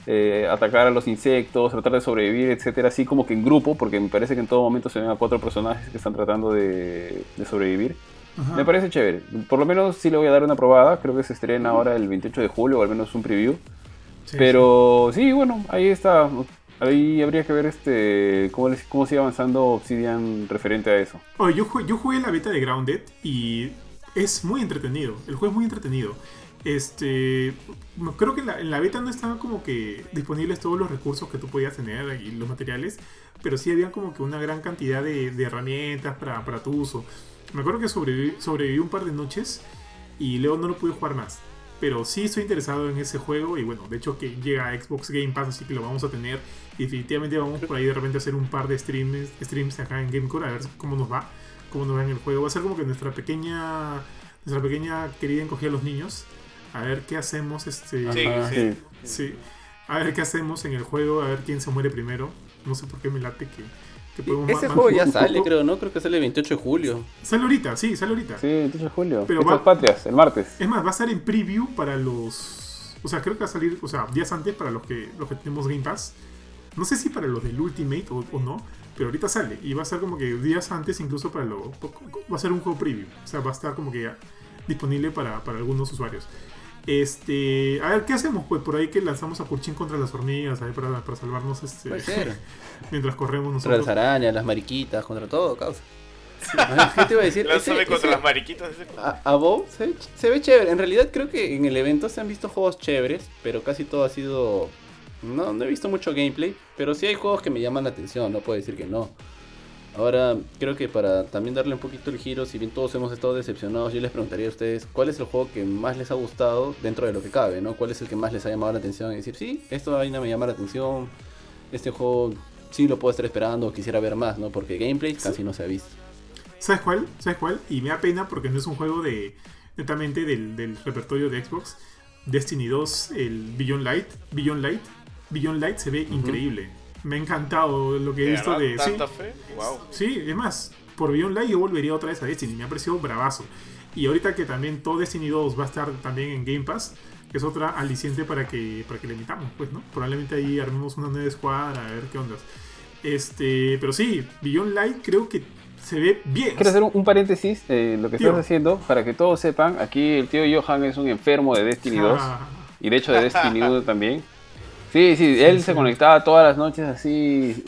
A: eh, atacar a los insectos, tratar de sobrevivir, etcétera, así como que en grupo, porque me parece que en todo momento se ven a cuatro personajes que están tratando de, de sobrevivir.
B: Ajá.
A: Me parece chévere. Por lo menos sí le voy a dar una probada. Creo que se estrena ahora el 28 de julio, o al menos un preview.
B: Sí,
A: Pero sí, bueno, ahí está. Ahí habría que ver este cómo, les- cómo sigue avanzando Obsidian referente a eso.
B: Oye, yo, yo jugué la beta de Grounded y es muy entretenido. El juego es muy entretenido. Este, creo que en la, en la beta no estaban como que disponibles todos los recursos que tú podías tener y los materiales, pero sí había como que una gran cantidad de, de herramientas para, para tu uso. Me acuerdo que sobreviví, sobreviví un par de noches y luego no lo pude jugar más. Pero sí estoy interesado en ese juego y bueno, de hecho que llega a Xbox Game Pass, así que lo vamos a tener. Y definitivamente vamos por ahí de repente a hacer un par de streams, streams acá en Gamecore a ver cómo nos va, cómo nos va en el juego. Va a ser como que nuestra pequeña, nuestra pequeña querida encogida a los niños. A ver qué hacemos, este,
D: Sí,
A: Ajá,
D: sí.
B: sí. A ver qué hacemos en el juego, a ver quién se muere primero. No sé por qué me late que,
C: Ese juego ya sale, creo, ¿no? Creo que sale el 28 de julio.
B: Sale ahorita, sí, sale ahorita.
A: Sí, 28 de julio.
B: Pero va-
A: patrias, el martes.
B: Es más, va a estar en preview para los. O sea, creo que va a salir, o sea, días antes para los que, los que tenemos Game Pass. No sé si para los del Ultimate o, o no, pero ahorita sale. Y va a ser como que días antes, incluso para lo. Va a ser un juego preview. O sea, va a estar como que ya disponible para, para algunos usuarios. Este. A ver, ¿qué hacemos? Pues por ahí que lanzamos a Kurchin contra las hormigas, para, para salvarnos este,
C: Puede ser.
B: mientras corremos
C: Contra las
B: nosotros.
C: arañas, las mariquitas, contra todo, causa. A ver, ¿Qué te iba a decir? Ese-
D: contra
C: ese-
D: las mariquitas. ese-
C: A, a Bow se, se ve chévere. En realidad creo que en el evento se han visto juegos chéveres, pero casi todo ha sido... No, no he visto mucho gameplay, pero sí hay juegos que me llaman la atención, no puedo decir que no. Ahora, creo que para también darle un poquito el giro, si bien todos hemos estado decepcionados, yo les preguntaría a ustedes cuál es el juego que más les ha gustado dentro de lo que cabe, ¿no? ¿Cuál es el que más les ha llamado la atención? Y decir, sí, esto vaina me llama la atención, este juego sí lo puedo estar esperando, quisiera ver más, ¿no? Porque gameplay casi no se ha visto.
B: ¿Sabes cuál? ¿Sabes cuál? Y me da pena porque no es un juego de netamente del, del repertorio de Xbox. Destiny 2, el Beyond Light. Beyond Light. Beyond Light se ve increíble. Me ha encantado lo que he
D: ¿De
B: visto de. Sí,
D: ¿Tanta fe? Wow.
B: sí, es más, por Beyond Light yo volvería otra vez a Destiny. Me ha parecido bravazo. Y ahorita que también todo Destiny 2 va a estar también en Game Pass, es otra aliciente para que, para que le emitamos, pues, ¿no? Probablemente ahí armemos una nueva escuadra, a ver qué onda. Este, pero sí, Beyond Light creo que se ve bien.
A: Quiero hacer un, un paréntesis eh, lo que
B: Tío.
A: estás haciendo para que todos sepan. Aquí el tío Johan es un enfermo de Destiny 2
B: Ah,
A: y de hecho de Destiny 1 también. Sí, sí, él se
B: sí.
A: conectaba todas las noches así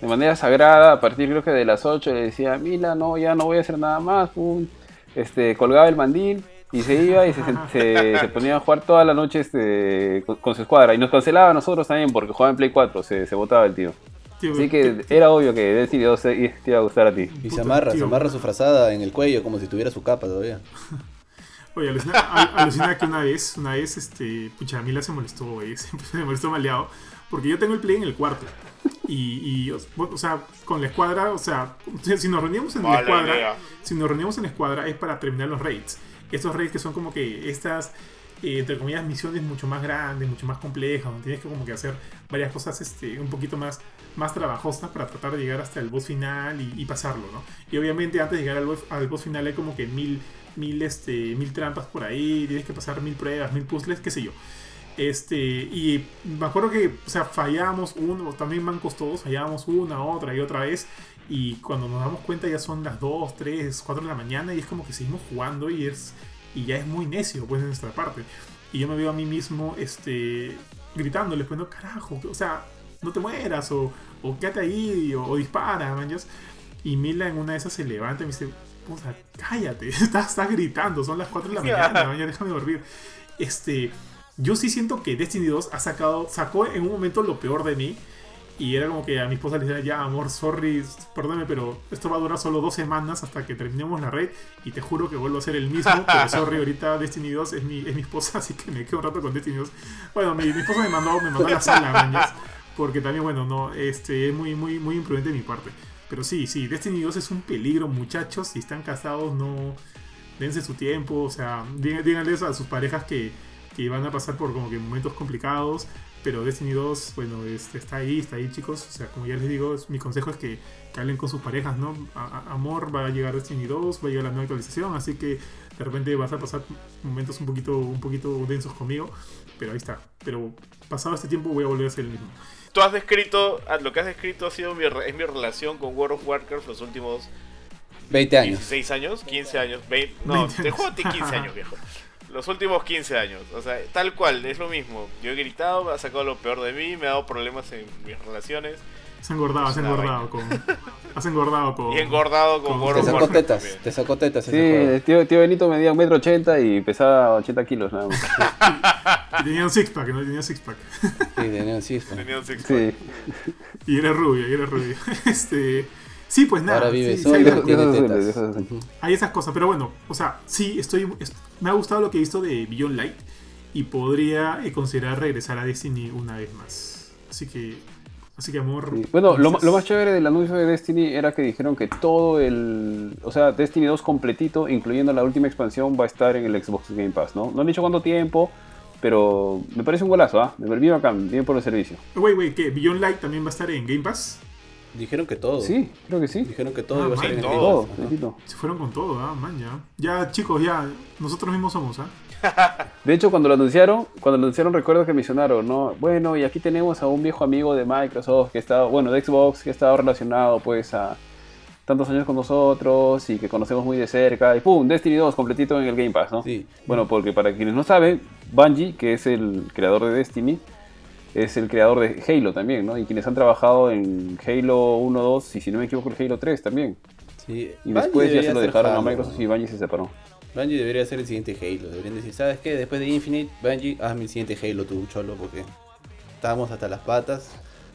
A: de manera sagrada. A partir creo que de las 8 le decía, Mila, no, ya no voy a hacer nada más. pum. Este, colgaba el mandil Y se iba y se, se, se ponía a jugar toda la noche este, con, con su escuadra. Y nos cancelaba a nosotros también porque jugaba en Play 4, se, se botaba el tío.
B: Tío,
A: Así que era obvio que Destiny 2 te iba a gustar a ti.
C: Y se amarra, se amarra su frazada en el cuello como si tuviera su capa todavía.
B: Oye, alucina, al- alucina que una vez, una vez, este, pucha, a Mila se molestó, güey, se molestó maleado, porque yo tengo el play en el cuarto. Y, y, o o sea, con la escuadra, o sea, si nos reuníamos en la escuadra,
D: idea.
B: si nos reuníamos en la escuadra es para terminar los raids. Estos raids que son como que estas, eh, entre comillas, misiones mucho más grandes, mucho más complejas, donde tienes que como que hacer varias cosas este, un poquito más, más trabajosas para tratar de llegar hasta el boss final y, y pasarlo, ¿no? Y obviamente antes de llegar al al boss final hay como que mil, mil, este, mil trampas por ahí, tienes que pasar mil pruebas, mil puzzles, qué sé yo. Este, y me acuerdo que, o sea, fallábamos uno, también mancos todos, fallábamos una, otra y otra vez. Y cuando nos damos cuenta ya son las 2, 3, 4 de la mañana y es como que seguimos jugando y es y ya es muy necio pues de nuestra parte. Y yo me veo a mí mismo este gritándoles, pues no carajo, o sea, no te mueras o, o quédate ahí o, o dispara, manjas. Y Mila en una de esas se levanta y me dice, puta, cállate, estás, estás gritando, son las 4 de la mañana, mañana, déjame dormir. Este, yo sí siento que Destiny 2 ha sacado, sacó en un momento lo peor de mí. Y era como que a mi esposa le decía, ya amor, sorry, perdóname, pero esto va a durar solo dos semanas hasta que terminemos la red. Y te juro que vuelvo a ser el mismo, pero sorry, ahorita Destiny 2 es mi, es mi esposa, así que me quedo un rato con Destiny 2. Bueno, mi, mi esposa me mandó, me mandó a la sala, mañas, porque también, bueno, no, este, es muy, muy, muy imprudente de mi parte. Pero sí, sí, Destiny 2 es un peligro, muchachos. Si están casados, no dense su tiempo. O sea, dí- díganles a sus parejas que, que van a pasar por como que momentos complicados. Pero Destiny 2, bueno, este, está ahí, está ahí, chicos. O sea, como ya les digo, es- mi consejo es que, que hablen con sus parejas, ¿no? Amor, va a llegar Destiny 2, va a llegar la nueva actualización. Así que de repente vas a pasar momentos un poquito, un poquito densos conmigo. Pero ahí está. Pero pasado este tiempo voy a volver a ser el mismo.
D: Tú has descrito, ah, lo que has descrito ha sido mi, es mi relación con World of Warcraft los últimos
C: 20 años.
D: 16 años, 15 años, 20, no,
B: 20
D: te juego a ti 15 años, viejo. Los últimos 15 años, o sea, tal cual, es lo mismo. Yo he gritado, me ha sacado lo peor de mí, me ha dado problemas en mis relaciones
B: Has engordado, has engordado con. Has engordado con.
D: y engordado con
B: Con-
C: Te sacó tetas,
D: también.
C: te sacó tetas
A: Sí, el tío, tío Benito medía 1,80m y pesaba 80 kilos nada más.
B: Y tenía un six pack, ¿no? Tenía un six pack.
C: Sí, tenía un cisco.
D: Tenía un six
A: Sí.
B: Y era rubio, y era rubio. Este. Sí, pues nada.
C: Ahora vive
B: sí, sí,
C: solo,
B: hay,
C: tiene
A: deja de
C: tetas.
B: hay esas cosas, pero bueno, o sea, sí, estoy. est- me ha gustado lo que he visto de Beyond Light y podría eh, considerar regresar a Destiny una vez más. Así que. Así que, amor.
A: Sí. Bueno, lo, lo más chévere del anuncio de Destiny era que dijeron que todo el. O sea, Destiny 2 completito, incluyendo la última expansión, va a estar en el Xbox Game Pass, ¿no? No han dicho cuánto tiempo, pero me parece un golazo, ¿ah? Me bien bacán, bien por el servicio.
B: Güey, güey, ¿qué? ¿Beyond Light también va a estar en Game Pass?
C: Dijeron que todo.
A: Sí, creo que sí.
C: Dijeron que todo
B: Ah,
C: iba a
B: man,
C: en. Game Pass.
B: Se fueron con todo, ah, man, ya. Ya, chicos, ya. Nosotros mismos somos, ¿ah?
A: De hecho, cuando lo anunciaron, cuando lo anunciaron recuerdo que mencionaron, ¿no? Bueno, y aquí tenemos a un viejo amigo de Microsoft que está, bueno, de Xbox, que ha estado relacionado pues a tantos años con nosotros y que conocemos muy de cerca. Y ¡pum! Destiny 2 completito en el Game Pass, ¿no?
C: Sí.
A: Bueno, porque para quienes no saben, Bungie, que es el creador de Destiny, es el creador de Halo también, ¿no? Y quienes han trabajado en Halo 1, 2 y si no me equivoco el Halo 3 también.
C: Sí.
A: Y
C: Bungie
A: después ya se lo dejaron a. Microsoft y Bungie se separó.
C: Bungie debería ser el siguiente Halo. Deberían decir, ¿sabes qué? Después de Infinite, Bungie, hazme el siguiente Halo tú, cholo, porque estábamos hasta las patas.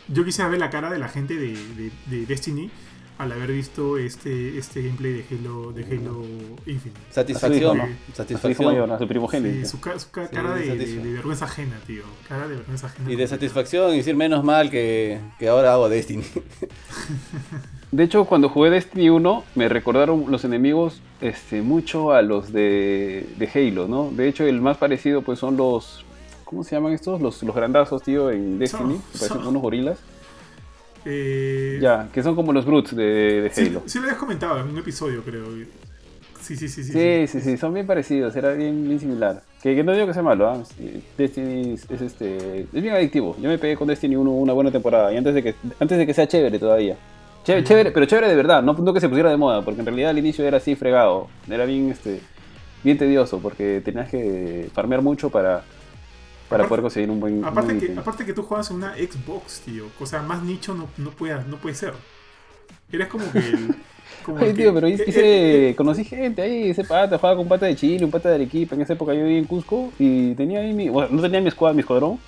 B: Yo quisiera ver la cara de la gente de Destiny al haber visto este, este gameplay de Halo, de Halo Infinite.
C: Satisfacción, satisfacción.
A: su
B: Sí,
A: primogénito.
B: su, ca- su ca-
C: Sí,
B: cara de, de-
C: satisfa-
B: de vergüenza ajena, tío. Cara de vergüenza ajena.
C: Y de satisfacción y decir menos mal que, que ahora hago Destiny.
A: De hecho, cuando jugué Destiny 1, me recordaron los enemigos este, mucho a los de, de Halo, ¿no? De hecho, el más parecido pues son los... ¿Cómo se llaman estos? Los, los grandazos, tío, en Destiny.
B: Son-
A: que parecen
B: son-
A: unos gorilas.
B: Eh,
A: Ya, que son como los brutes de, de
B: Sí,
A: Halo.
B: sí lo habías comentado en un episodio, creo. Sí, sí, sí. Sí,
A: Sí, sí, sí, son bien parecidos, era bien, bien similar. Que, que no digo que sea malo. Sí, Destiny es, es este, es bien adictivo. Yo me pegué con Destiny 1 una buena temporada y antes de que, antes de que sea chévere todavía. Chévere, chévere, pero chévere de verdad, no, no que se pusiera de moda, porque en realidad al inicio era así fregado, era bien, este, bien tedioso, porque tenías que farmear mucho para, para
B: Aparte-
A: poder conseguir un buen,
B: Aparte que, aparte que tú juegas en una Xbox, tío. O sea, más nicho no, no, puede, no puede ser. Eres como que el, Como
A: tío, pero hice,
B: eh,
A: conocí gente ahí, ese pata, jugaba con pata de Chile, un pata de Arequipa, en esa época yo vivía en Cusco y tenía ahí mi, bueno, no tenía mi escuadra, mi escuadrón,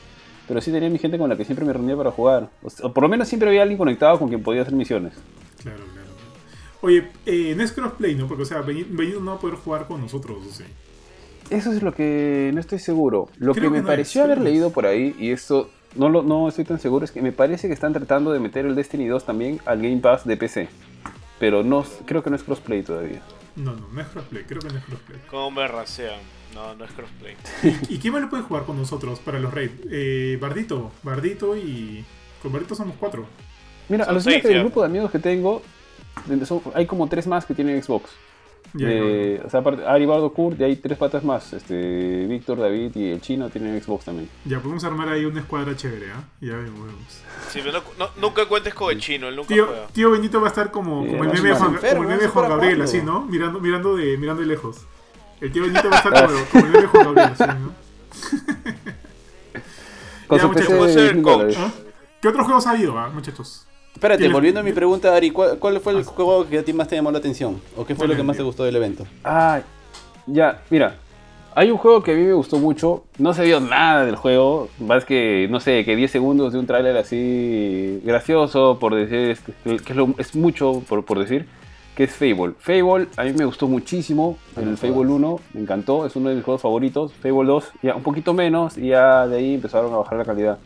A: pero sí tenía mi gente con la que siempre me reunía para jugar. O, sea, por lo menos siempre había alguien conectado con quien podía hacer misiones.
B: Claro, claro. Oye, eh, no es crossplay, ¿no? Porque, o sea, Benito no va a poder jugar con nosotros, o sea.
A: Eso es lo que no estoy seguro. Lo
B: Creo
A: que me
B: que no
A: pareció
B: es,
A: haber
B: que
A: leído por ahí, y esto no, lo, no estoy tan seguro, es que me parece que están tratando de meter el Destiny 2 también al Game Pass de PC. Pero no, creo que no es crossplay todavía.
B: No, no, no es crossplay, creo que no es crossplay.
D: ¿Cómo me rasean? No, no es crossplay.
B: ¿Y quién más le puede jugar con nosotros para los raids? Eh, Bardito, Bardito y. Con Bardito somos cuatro.
A: Mira,
D: Son
A: a los
D: seis
A: del
D: ya.
A: grupo de amigos que tengo, son- hay como tres más que tienen Xbox. De- o sea, aparte, Ari Bardo Kurt, y hay tres patas más. Este, Víctor, David y el chino tienen Xbox también.
B: ya, podemos armar ahí una escuadra chévere, ¿ah? Ya vemos. vemos.
D: Sí, pero no- no- nunca cuentes con el chino, él nunca
B: Tío,
D: juega.
B: tío Benito va a estar como,
A: Sí,
B: como el meme de Juan,
C: enfermo,
B: como el meme Juan Gabriel, así, ¿no? Mirando, mirando, de, mirando de lejos. El tío Benito va a estar como, como el meme de Juan Gabriel, así, ¿no?
A: Con
B: Ya,
A: su
B: muchachos,
A: PC
D: voy a
A: de
D: ser el
A: 10.000
D: coach.
A: dólares.
B: ¿Ah? ¿Qué otros juegos ha habido, ah, muchachos?
C: Espérate, volviendo a mi pregunta, Ari, ¿cuál, cuál fue el juego que a ti más te llamó la atención? ¿O qué fue lo que más te gustó del evento?
A: Ah, ya, mira. Hay un juego que a mí me gustó mucho. No se vio nada del juego. Más que, no sé, que 10 segundos de un tráiler así gracioso, por decir, es- que es, lo- es mucho por, por decir, que es Fable. Fable a mí me gustó muchísimo. El
C: no
A: Fable
C: jodas.
A: 1 me encantó, es uno de mis juegos favoritos. Fable 2 ya un poquito menos y ya de ahí empezaron a bajar la calidad.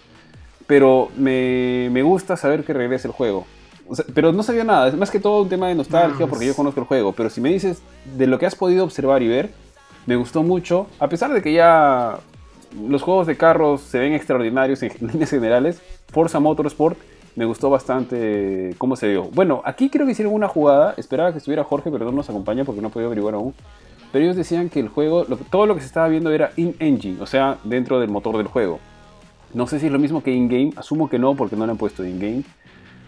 A: Pero me, me gusta saber que regresa el juego. O sea, pero no sabía nada, es más que todo un tema de nostalgia
B: No,
A: porque yo conozco el juego. Pero si me dices de lo que has podido observar y ver, me gustó mucho. A pesar de que ya los juegos de carros se ven extraordinarios en líneas generales, Forza Motorsport me gustó bastante cómo se dio. Bueno, aquí creo que hicieron una jugada, esperaba que estuviera Jorge, pero no nos acompaña porque no he podido averiguar aún. Pero ellos decían que el juego, lo- todo lo que se estaba viendo era in-engine, o sea, dentro del motor del juego. No sé si es lo mismo que in-game, asumo que no porque no le han puesto in-game.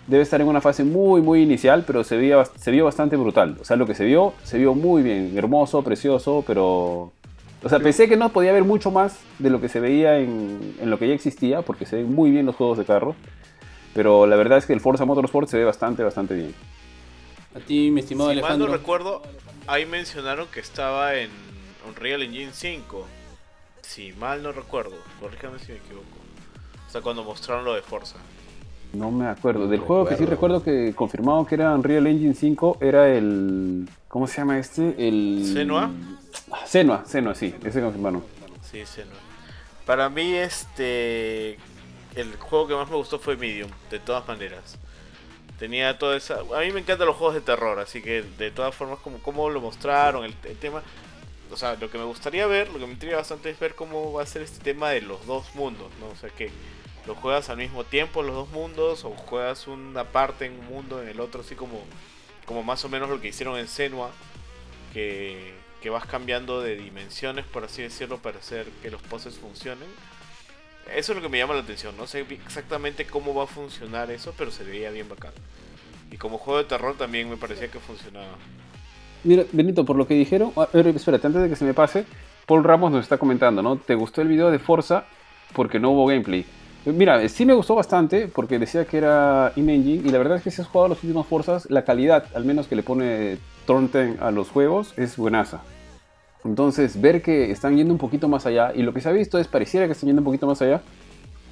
A: Debe estar en una fase muy, muy inicial, pero se, veía, se vio bastante brutal. O sea, lo que se vio, se vio muy bien, hermoso, precioso, pero... O sea, pensé que no podía haber mucho más de lo que se veía en, en lo que ya existía, porque se ven muy bien los juegos de carro. Pero la verdad es que el Forza Motorsport se ve bastante, bastante bien.
C: A ti, mi estimado
D: Si mal no recuerdo, ahí mencionaron que estaba en Unreal Engine 5. Si mal no recuerdo, corríjame si me equivoco. O sea, cuando mostraron lo de Forza.
A: No me acuerdo.
C: No
A: Del juego que sí
C: recuerdo.
A: que confirmado que era Unreal Engine 5 era el... ¿Cómo se llama este? El...
D: ¿Senua?
A: Ah, Senua, Senua, sí, ese confirmaron.
D: Sí, no. Para mí, este. El juego que más me gustó fue Medium, de todas maneras. Tenía toda esa. A mí me encantan los juegos de terror, así que de todas formas, como, como lo mostraron, el, el tema. O sea, lo que me gustaría ver, lo que me intriga bastante es ver cómo va a ser este tema de los dos mundos, ¿no? O sea, que lo juegas al mismo tiempo los dos mundos, o juegas una parte en un mundo, en el otro, así como, como más o menos lo que hicieron en Senua, que, que vas cambiando de dimensiones, por así decirlo, para hacer que los poses funcionen. Eso es lo que me llama la atención. No sé exactamente cómo va a funcionar eso, pero se veía bien bacán. Y como juego de terror también me parecía que funcionaba.
A: Mira, Benito, por lo que dijeron, ah, pero espérate, antes de que se me pase, Paul Ramos nos está comentando, ¿no? ¿Te gustó el video de Forza? Porque no hubo gameplay. Mira, sí me gustó bastante porque decía que era in-engine y la verdad es que si has jugado los últimos Forzas, la calidad, al menos que le pone Thornton a los juegos, es buenaza. Entonces, ver que están yendo un poquito más allá y lo que se ha visto es pareciera que están yendo un poquito más allá,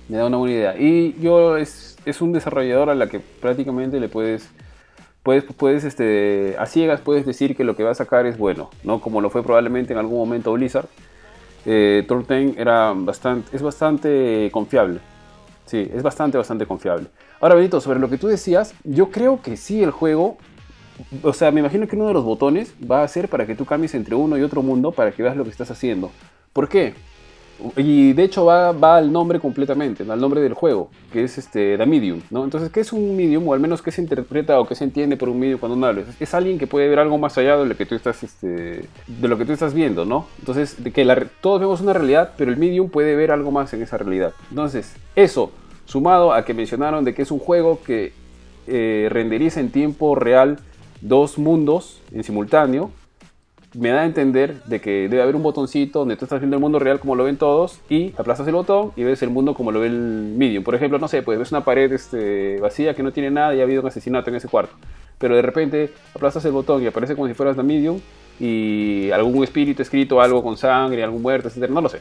A: me da una buena idea. Y yo es, es un desarrollador a la que prácticamente le puedes puedes, puedes este, a ciegas puedes decir que lo que va a sacar es bueno, ¿no? Como lo fue probablemente en algún momento Blizzard. Eh, era bastante, es bastante confiable. Sí, es bastante, bastante confiable. Ahora, Benito, sobre lo que tú decías, yo creo que sí el juego, o sea, me imagino que uno de los botones va a ser para que tú cambies entre uno y otro mundo para que veas lo que estás haciendo. ¿Por qué? Y de hecho va, va al nombre completamente, al nombre del juego, que es este, The Medium, ¿no? Entonces, ¿qué es un medium? O al menos, ¿qué se interpreta o qué se entiende por un medium cuando uno habla? Es, alguien que puede ver algo más allá de lo que tú estás, este, de lo que tú estás viendo, ¿no? Entonces, de que todos vemos una realidad, pero el medium puede ver algo más en esa realidad. Entonces, eso, sumado a que mencionaron de que es un juego que eh, renderiza en tiempo real dos mundos en simultáneo, me da a entender de que debe haber un botoncito donde tú estás viendo el mundo real como lo ven todos y aplastas el botón y ves el mundo como lo ve el medium. Por ejemplo, no sé, pues ves una pared este, vacía que no tiene nada y ha habido un asesinato en ese cuarto. pero de repente aplastas el botón y aparece como si fueras la medium y algún espíritu escrito, algo con sangre, algún muerto, etcétera, no lo sé.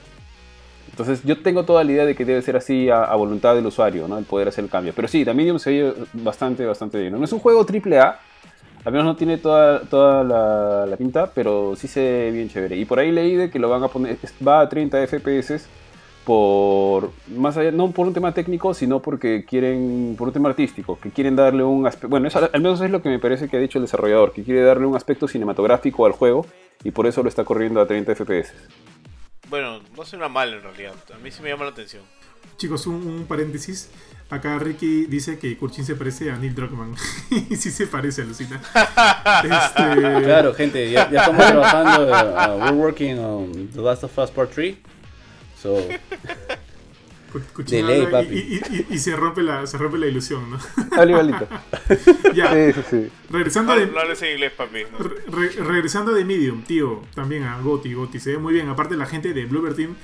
A: Entonces yo tengo toda la idea de que debe ser así a, a voluntad del usuario, ¿no? El poder hacer el cambio. Pero sí, medium se ve bastante, bastante bien. No es un juego triple A, al menos no tiene toda, toda la, la pinta, pero sí se ve bien chévere. Y por ahí leí de que lo van a poner, va a 30 FPS por más allá no por un tema técnico sino porque quieren por un tema artístico que quieren darle un aspecto bueno eso, al menos es lo que me parece que ha dicho el desarrollador que quiere darle un aspecto cinematográfico al juego y por eso lo está corriendo a 30 FPS
D: Bueno, no suena mal en realidad. A mí sí me llama la atención.
B: Chicos, un, un paréntesis. Acá Ricky dice que Kurchin se parece a Neil Druckmann. y sí se parece, alucina. Este,
C: Claro, gente, ya, ya estamos trabajando. uh, we're working on The Last of Us Part 3. So, De ley,
B: habla y-
C: papi.
B: Y, y- y se, rompe la, se rompe la ilusión, ¿no?
A: Igualito
B: ya,
A: sí sí sí
B: regresando
D: No,
B: de,
D: no hables en inglés, papi. ¿no?
B: Re- re- regresando de Medium, tío, también a Goti, Goti, se ve muy bien. Aparte, la gente de Bluebird Team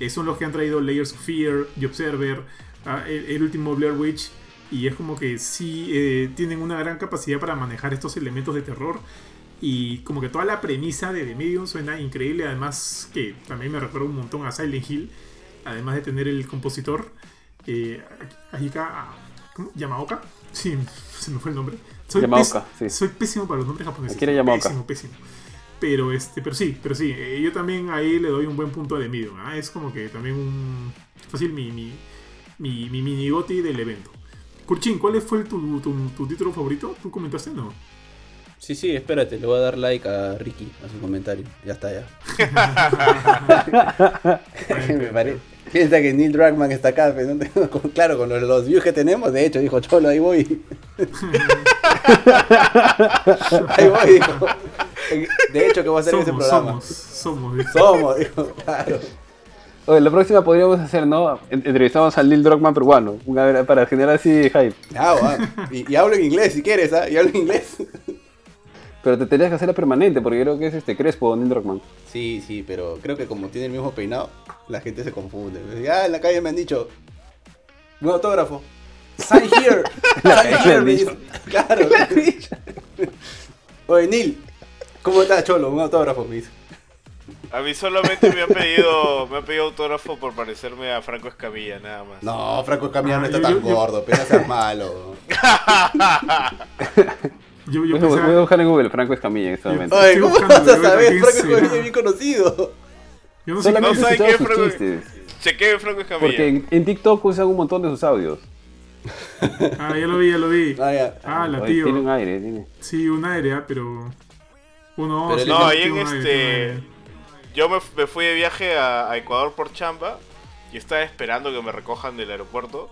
B: eh, son los que han traído Layers of Fear y Observer, ah, el, el último Blair Witch. Y es como que sí eh, tienen una gran capacidad para manejar estos elementos de terror. Y como que toda la premisa de The Medium suena increíble. Además, que también me recuerda un montón a Silent Hill. Además de tener el compositor, eh, Ahika ¿cómo? Yamaoka. Sí, se me fue el nombre. Soy,
A: Yamaoka,
B: pés-
A: sí.
B: soy pésimo para los nombres japoneses.
A: Akira Yamaoka.
B: Pésimo, pésimo. Pero este, pero sí, pero sí, eh, yo también ahí le doy un buen punto de Medium. ¿ah? Es como que también un fácil mi, mi, mi, mi mini goti del evento. Kurchin, ¿cuál fue tu, tu título favorito? ¿Tú comentaste no?
C: sí, sí, espérate, le voy a dar like a Ricky, a su comentario. Ya está, ya. Me pare- Piensa que Neil Druckmann está acá, pero no tengo- con- claro, con los, los views que tenemos, de hecho, dijo Cholo, ahí voy. ahí voy, dijo. De hecho, que voy a hacer ese programa.
B: somos, somos. dijo.
C: Somos, dijo, claro.
A: Oye, la próxima podríamos hacer no En- entrevistamos al Neil Druckmann peruano una para generar así hype
C: Ah, va. y, y hablo en inglés si quieres, ¿ah? Y hablo en inglés.
A: Pero te tendrías que hacerla permanente porque creo que es este Crespo Neil Druckmann
C: Sí, sí, pero creo que como tiene el mismo peinado, la gente se confunde. Ah, en la calle me han dicho, un autógrafo. Sign here. Sign
A: me
C: here, me. Claro. Oye, Neil, ¿cómo estás, Cholo? Un autógrafo, me dice.
D: A mí solamente me han pedido, me han pedido autógrafo por parecerme a Franco Escamilla, nada más.
C: No, Franco Camilla no
B: Ah,
C: está tan gordo, pero seas malo.
B: Yo, yo
A: voy a- voy a
B: pensaba,
A: buscar en Google Franco Escamilla en este momento
B: Estoy
C: ¿cómo vas a saber? Franco
B: será.
C: Camilla es bien conocido.
B: yo no sé
A: solamente
D: No sabe
A: sus
D: es Franco-
A: chistes
D: Chequé Franco Escamilla.
A: porque en, en TikTok usan un montón de sus audios
B: Ah, ya lo vi, ya lo vi.
C: Ah, ya.
B: Ah, la
A: Oye,
B: tío.
A: tiene un aire tiene
B: Sí, un aire, ah, pero. Uno,
C: Pero
B: sí,
D: No, ahí en este.
B: aire.
D: Yo me, me fui de viaje a, a Ecuador por chamba y estaba esperando que me recojan del aeropuerto.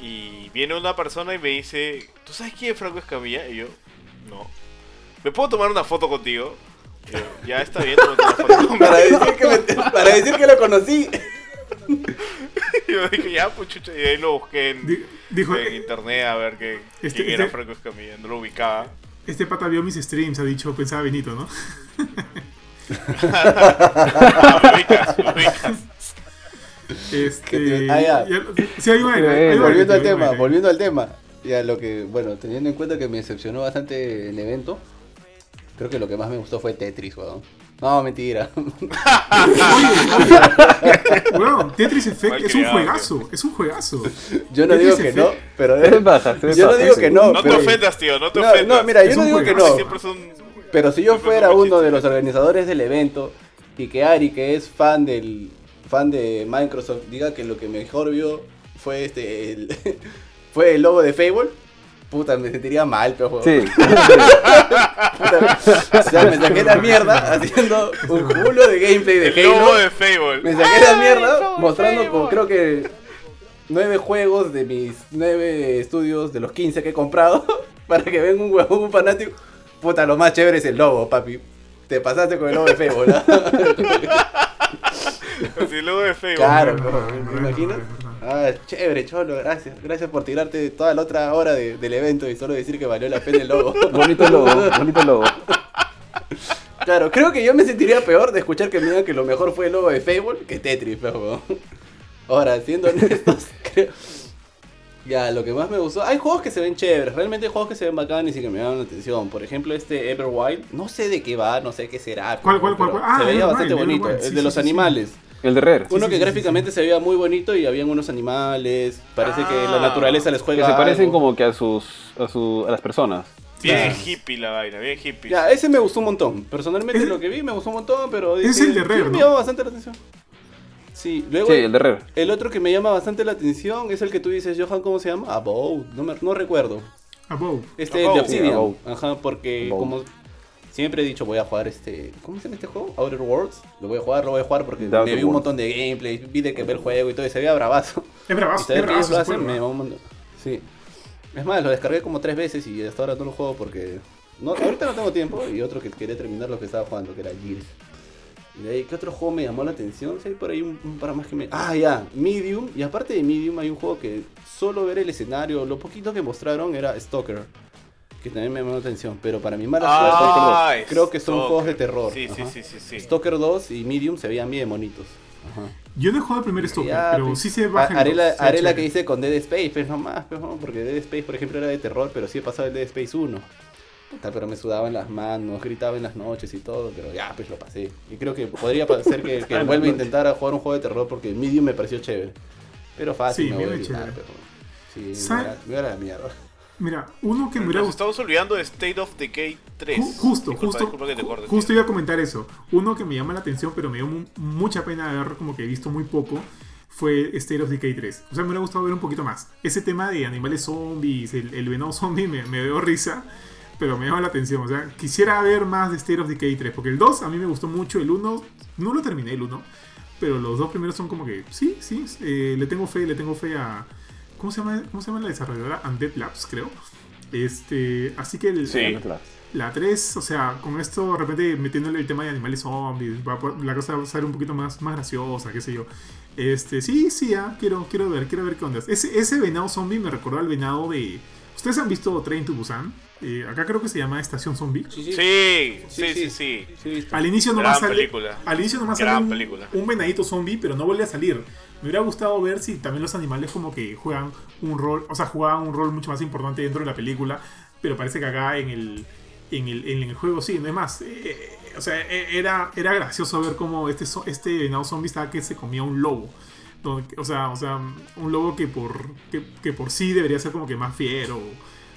D: Y viene una persona y me dice: ¿Tú sabes quién es Franco Escamilla? Y yo, no. ¿Me puedo tomar una foto contigo? Yo, ya está bien, tómate una foto conmigo".
C: Para decir que, me- para decir que lo conocí.
D: Yo dije, ya, pues chucha. Y ahí lo busqué en,
B: Dijo,
D: en internet a ver qué,
B: Este-
D: quién era
B: este-
D: Franco Escamilla. No lo ubicaba.
B: este pata vio mis streams, ha dicho, pensaba Benito, ¿no?
D: Ah, ubicas, ubicas.
B: Este.
C: ah, ya.
B: Sí, hay.
A: Eh,
B: hay
C: volviendo al tema, volviendo al tema. Ya lo que, bueno, teniendo en cuenta que me decepcionó bastante el evento, creo que lo que más me gustó fue Tetris, weón. No, mentira.
B: Weón, Tetris Effect
D: Mal
B: es un juegazo. Es un juegazo.
C: Yo no
B: Tetris
C: digo que
B: Effect-
C: no, pero
A: se ve
C: yo no digo que no,
D: No te
C: pero,
D: ofendas, tío, no te
C: no,
D: ofendas.
C: no, mira, yo
B: Es
C: no digo que no.
D: Siempre son.
C: Pero si yo
D: siempre
C: fuera uno de los organizadores del evento y que Ari, que es fan del fan de Microsoft, diga que lo que mejor vio fue este el, fue el logo de Fable, puta, me sentiría mal, pero
A: Sí,
C: puta, o sea, me saqué la mierda haciendo un culo de gameplay de
D: El logo
C: Halo.
D: de Fable.
C: Me saqué la mierda mostrando con creo que nueve juegos de mis nueve estudios de los 15 que he comprado para que venga un huevón, un fanático. Puta, lo más chévere es el logo, papi. Te pasaste con el logo de Fable, ¿ah?
D: Así, el logo de Fable.
C: Claro, ¿me imaginas? Ah, chévere, cholo, gracias. Gracias por tirarte toda la otra hora de- del evento y solo decir que valió la pena el logo.
A: bonito logo, bonito logo.
C: Claro, creo que yo me sentiría peor de escuchar que me digan que lo mejor fue el logo de Fable que Tetris, pero. Ahora, siendo honestos, creo- Ya, lo que más me gustó. Hay juegos que se ven chéveres, realmente hay juegos que se ven bacanes y que me llaman la atención. Por ejemplo, este Everwild, no sé de qué va, no sé qué será.
B: ¿Cuál, cuál, cuál, cuál? Ah,
C: se veía
B: Everwild,
C: bastante bonito.
B: Everwild,
C: el de
B: sí,
C: los
B: sí, sí.
C: animales.
A: El de Rare.
C: Uno
B: sí,
C: que
B: sí,
C: gráficamente se veía muy bonito y habían unos animales. Parece que la
D: Ah.
C: naturaleza les
A: Que
C: juega.
A: se parecen
C: algo.
A: como que a sus, a su, a las personas.
D: Bien hippie la vaina, bien hippie.
C: Ya, ese me gustó un montón. Personalmente lo que vi me gustó un montón, pero.
B: Es
C: dije,
B: el de Rare,
C: sí, Me
B: ¿no?
C: llama bastante la atención. Sí, luego.
A: Sí, el de Rare.
C: El otro que me llama bastante la atención es el que tú dices, Johan, ¿cómo se llama? Abode, no, me, no recuerdo.
B: Above.
C: Este de Obsidian. Ajá, porque como siempre he dicho, voy a jugar este. ¿Cómo se llama este juego? Outer Worlds. Lo voy a jugar, lo voy a jugar porque me vi un montón de gameplay, vi de que ver el juego y todo, y se veía bravazo.
B: Es bravazo, es bravazo.
C: lo hacen me va un montón. Sí. Es más, lo descargué como tres veces y hasta ahora no lo juego porque. No, ahorita no tengo tiempo y otro que quería terminar lo que estaba jugando, que era Gears. Y de ahí, ¿qué otro juego me llamó la atención? Sí, hay por ahí un, un par más que me. Ah, ya, Medium. Y aparte de Medium, hay un juego que solo ver el escenario, lo poquito que mostraron era Stalker. Que también me llamó la atención. Pero para mi mala
D: Ah,
C: suerte, creo que son
D: Stalker.
C: juegos de terror.
D: Sí, sí, sí, sí, sí.
C: Stalker 2 y Medium se veían bien bonitos. Ajá.
B: Yo no he jugado el primer Stalker,
C: Ya,
B: pero
C: pues,
B: sí se baja.
C: ha- Haré la, haré la que hice con Dead Space, pues nomás, pues, no, porque Dead Space, por ejemplo, era de terror, pero sí he pasado el Dead Space 1. Puta, pero me sudaban las manos, gritaba en las noches y todo, pero ya, pues lo pasé. Y creo que podría ser que, que vuelva a intentar a jugar un juego de terror porque Medium me pareció chévere. Pero fácil,
B: Sí,
C: me voy a pero... Sí, me voy a- me voy a la mierda.
B: Mira, uno que me hubiera
D: Nos
B: gustado.
D: estamos olvidando de State of Decay 3.
B: Ju- Justo,
D: Disculpa,
B: justo,
D: disculpa que te corte,
B: justo iba a comentar eso. Uno que me llama la atención, pero me dio mu- mucha pena ver como que he visto muy poco, fue State of Decay 3. O sea, me hubiera gustado ver un poquito más. Ese tema de animales zombies, el, el venado zombie, me, me dio risa, pero me llama la atención. O sea, quisiera ver más de State of Decay 3, porque el 2 a mí me gustó mucho, el 1 no lo terminé, el 1, pero los dos primeros son como que, sí, sí, eh, le tengo fe, le tengo fe a... ¿Cómo se llama, cómo se llama la desarrolladora? Undead Labs, creo. Este, así que el,
A: Sí.
B: la 3, o sea, con esto de repente metiéndole el tema de animales zombies, va la cosa va a ser un poquito más, más graciosa, qué sé yo. Este, sí, sí, ah, quiero, quiero ver, quiero ver qué onda. Ese, ese venado zombie me recordó al venado de... ¿Ustedes han visto Train to Busan? Eh, acá creo que se llama Estación Zombie.
C: Sí, sí,
D: Sí, sí, sí, sí.
C: sí, visto.
B: Al inicio
D: Gran
B: nomás sale,
D: película.
B: al inicio nomás
D: Gran
B: sale un,
D: película.
B: un venadito zombie, pero no vuelve a salir. Me hubiera gustado ver si también los animales como que juegan un rol, o sea, jugaban un rol mucho más importante dentro de la película, pero parece que acá en el, en el, en el juego sí, no es más. eh, o sea, eh, era, era gracioso ver cómo este, este venado zombie estaba que se comía un lobo. O, sea, o sea, un lobo que por, que, que por sí debería ser como que más fiero,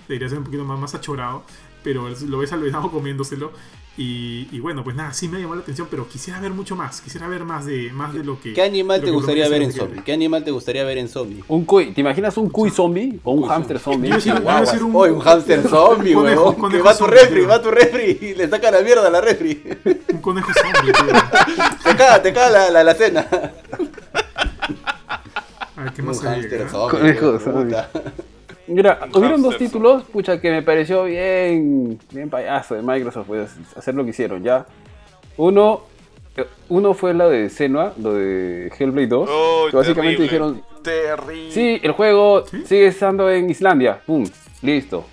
B: debería ser un poquito más, más achorado, pero lo ves al venado comiéndoselo. Y, y bueno, pues nada, sí me llamó la atención, pero quisiera ver mucho más, quisiera ver más de, más de lo que...
C: ¿Qué animal te gustaría ver en zombie? ¿Qué animal te gustaría ver en zombie?
A: Un cuy, ¿te imaginas un cuy zombie o un hámster zombie?
B: Yo un-
C: Oye, un hámster zombie, weón. Que va a tu
B: zombie,
C: refri, va a tu refri y le saca la mierda a la refri.
B: Un conejo zombie, tío.
C: Te caga, te caga la, la, la cena.
B: A ver, ¿qué
C: Un
B: más hay
C: hámster
B: acá?
C: zombie.
A: Conejo
C: weón,
A: zombie.
C: puta.
A: Mira,
D: Un
A: hubieron dos títulos, pucha, que me pareció bien, bien payaso de Microsoft, pues, hacer lo que hicieron, ya. Uno, eh, uno fue la de Senua, lo de Hellblade 2,
D: Oh,
A: que básicamente
D: terrible.
A: dijeron,
D: Terrible.
A: sí, el juego
B: ¿Sí?
A: sigue estando en Islandia, pum, listo.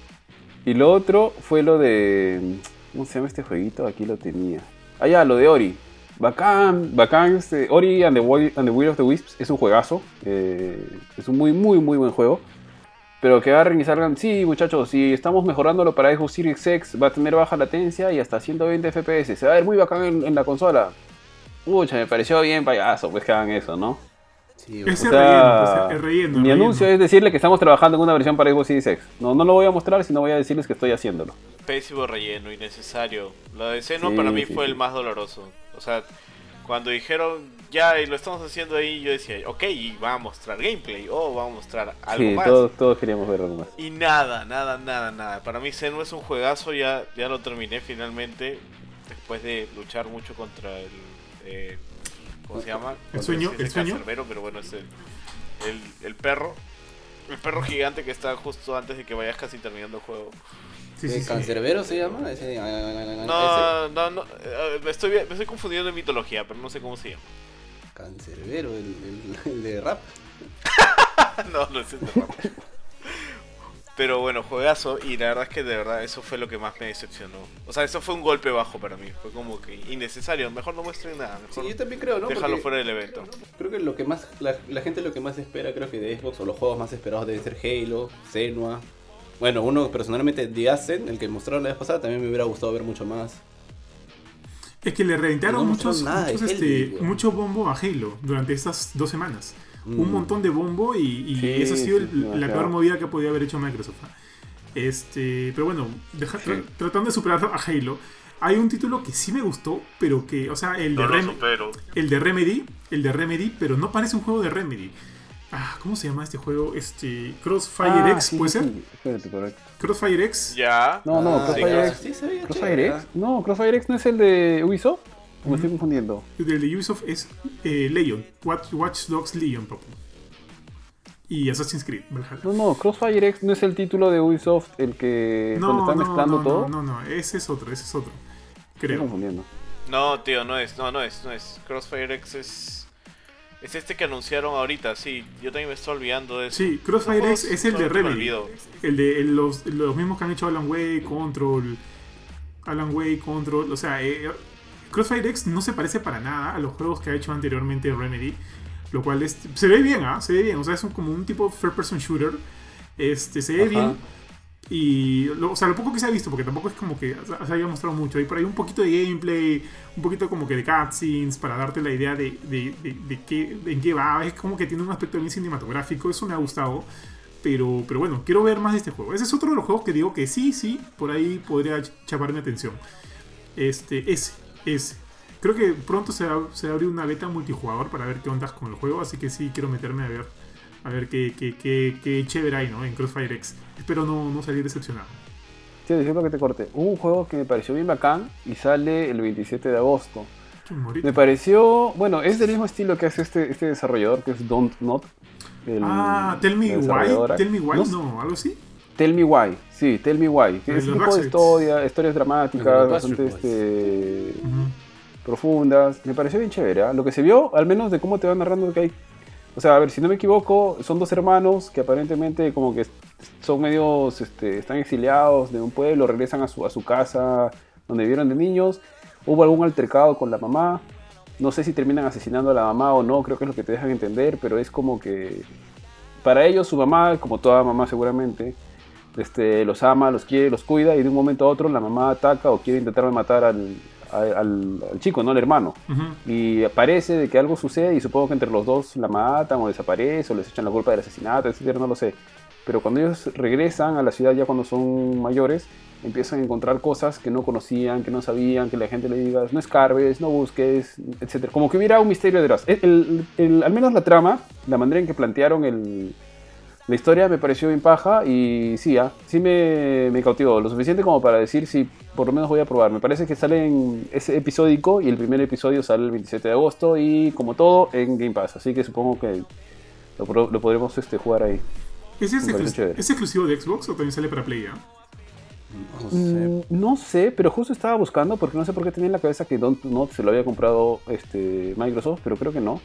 A: Y lo otro fue lo de, ¿cómo se llama este jueguito? Aquí lo tenía. Ah, ya, lo de Ori. Bacán, bacán, este, Ori and the, Will, and the Will of the Wisps es un juegazo, eh, es un muy, muy, muy buen juego. Pero que agarren y salgan, sí muchachos, si estamos mejorándolo para Xbox Series X, va a tener baja latencia y hasta 120 FPS. Se va a ver muy bacán en, en la consola. Pucha, me pareció bien payaso, pues que hagan eso, ¿no?
C: Sí,
A: O sea,
B: relleno, pues, el relleno. el
A: mi
B: relleno.
A: anuncio es decirle que estamos trabajando en una versión para Xbox Series X. No, no lo voy a mostrar, sino voy a decirles que estoy haciéndolo.
D: Pésimo relleno, innecesario. La de Seno
A: Sí,
D: para mí
A: sí,
D: fue
A: sí.
D: el más doloroso. O sea, cuando dijeron ya y lo estamos haciendo ahí, yo decía, ok, y va a mostrar gameplay o va a mostrar algo
A: Sí,
D: más.
A: todos, todos queríamos ver algo más.
D: Y nada, nada, nada, nada. Para mí Seno es un juegazo, ya, ya lo terminé finalmente. Después de luchar mucho contra el... eh, ¿Cómo se llama?
B: ¿El sueño? ¿El sueño?
D: cancerbero, pero bueno, es el, el, el perro. El perro gigante que está justo antes de que vayas casi terminando el juego.
B: Sí, sí,
C: ¿El
B: sí.
C: cancerbero se llama? Ese, ah, ese.
D: No, no, no. eh, me, estoy, me estoy confundiendo en mitología, pero no sé cómo se llama.
C: Cancerbero, el, el- el de rap.
D: no, no es el de rap. Pero bueno, juegazo y la verdad es que de verdad eso fue lo que más me decepcionó. O sea, eso fue un golpe bajo para mí. Fue como que innecesario. Mejor no muestren nada. Mejor
C: Sí, yo también creo, ¿no?
D: déjalo
C: Porque
D: fuera del evento.
C: Creo que lo que más la, la gente lo que más espera creo que de Xbox o los juegos más esperados deben ser Halo, Senua. Bueno, uno personalmente The Ascent, el que mostraron la vez pasada, también me hubiera gustado ver mucho más.
B: Es que le reventaron
C: No
B: muchos,
C: de
B: muchos, este, mucho bombo a Halo durante estas dos semanas.
C: Mm.
B: Un montón de bombo y, y
A: Sí,
B: eso ha sido
A: sí,
B: el- la peor movida que podía haber hecho Microsoft. Este, pero bueno, deja- tra- tratando de superar a Halo, hay un título que sí me gustó, pero que, o sea, el de,
D: No lo
B: Rem- el de Remedy, el de Remedy, pero no parece un juego de Remedy. Ah, ¿cómo se llama este juego? Este, Crossfire
A: Ah,
B: X,
A: sí,
B: ¿puede
A: sí,
B: ser?
A: sí. Espérate, correcto.
B: Crossfire X.
D: Ya.
A: No, no,
C: Ah,
A: Crossfire. X. ¿Crossfire
C: chévere,
A: X? No, Crossfire X no es el de Ubisoft. ¿O me estoy confundiendo?
B: El de Ubisoft es eh, Legion, Watch, Watch Dogs Legion, papu. Y Assassin's Creed, Valhalla.
A: No, no, Crossfire X no es el título de Ubisoft el que
B: No,
A: cuando
B: no,
A: está mezclando
B: no,
A: todo.
B: no, no, no, ese es otro, ese es otro.
A: Estoy
B: Creo.
A: confundiendo.
D: No, tío, no es. No, no es. No es. Crossfire X es. Es este que anunciaron ahorita, sí. Yo también me estoy olvidando de eso.
B: Sí, Crossfire X es el de Remedy. El de el- los, los mismos que han hecho Alan Way, Control, Alan Way, Control. O sea, eh, Crossfire X no se parece para nada a los juegos que ha hecho anteriormente Remedy. Lo cual es, se ve bien, ¿ah? Se ve bien. O sea, es un- como un tipo third person shooter. Este, se ve
C: Ajá.
B: bien. Y, lo, o sea, lo poco que se ha visto, porque tampoco es como que se haya mostrado mucho. Hay por ahí un poquito de gameplay, un poquito como que de cutscenes, para darte la idea de, de, de, qué, en qué va. Es como que tiene un aspecto bien cinematográfico, eso me ha gustado. Pero, pero bueno, quiero ver más de este juego. Ese es otro de los juegos que digo que sí, sí, por ahí podría ch- chapar mi atención. Este, ese, ese. Creo que pronto se va, se va a abrir una beta multijugador para ver qué ondas con el juego, así que sí quiero meterme a ver a ver qué, qué, qué, qué chévere hay ¿no? en Crossfire X. Espero no, no salir decepcionado.
A: Sí, disculpa que te corte. Hubo un juego que me pareció bien bacán y sale el 27 de agosto.
B: Qué morito.
A: Me pareció, bueno, es del mismo estilo que hace este, este desarrollador que es Don't Not. el-
B: Ah, Tell Me Why. Tell Me Why,
A: No,
B: no, algo así.
A: Tell Me Why, sí, Tell Me Why. Que es
B: los
A: un tipo de historia, historias dramáticas, bastante
C: Backstreet
A: este, profundas. Me pareció bien chévere. ¿ah? Lo que se vio, al menos de cómo te van narrando que hay. O sea, a ver, si no me equivoco, son dos hermanos que aparentemente como que son medios, este, están exiliados de un pueblo, regresan a su, a su casa donde vivieron de niños. Hubo algún altercado con la mamá. No sé si terminan asesinando a la mamá o no, creo que es lo que te dejan entender, pero es como que para ellos su mamá, como toda mamá seguramente, este, los ama, los quiere, los cuida y de un momento a otro la mamá ataca o quiere intentar matar al, al- chico, no al hermano. Y parece de que algo sucede y supongo que entre los dos la matan o desaparece o les echan la culpa del asesinato, etcétera, no lo sé. Pero cuando ellos regresan a la ciudad ya cuando son mayores, empiezan a encontrar cosas que no conocían, que no sabían, que la gente le diga, no escarbes, no busques, etcétera. Como que hubiera un misterio detrás. El- el- el- al menos la trama, la manera en que plantearon el, la historia me pareció bien paja y sí, ah, sí me, me cautivó. Lo suficiente como para decir si por lo menos voy a probar. Me parece que sale en ese episódico y el primer episodio sale el 27 de agosto y como todo en Game Pass. Así que supongo que lo, podremos este, jugar ahí.
B: ¿Es,
A: Me
B: este
A: parece
B: exclus-
A: chévere.
B: ¿Es exclusivo de Xbox o también sale para Play? ah?
C: No sé.
A: Mm, No sé, pero justo estaba buscando porque no sé por qué tenía en la cabeza que Don't Not se lo había comprado este, Microsoft, pero creo que no.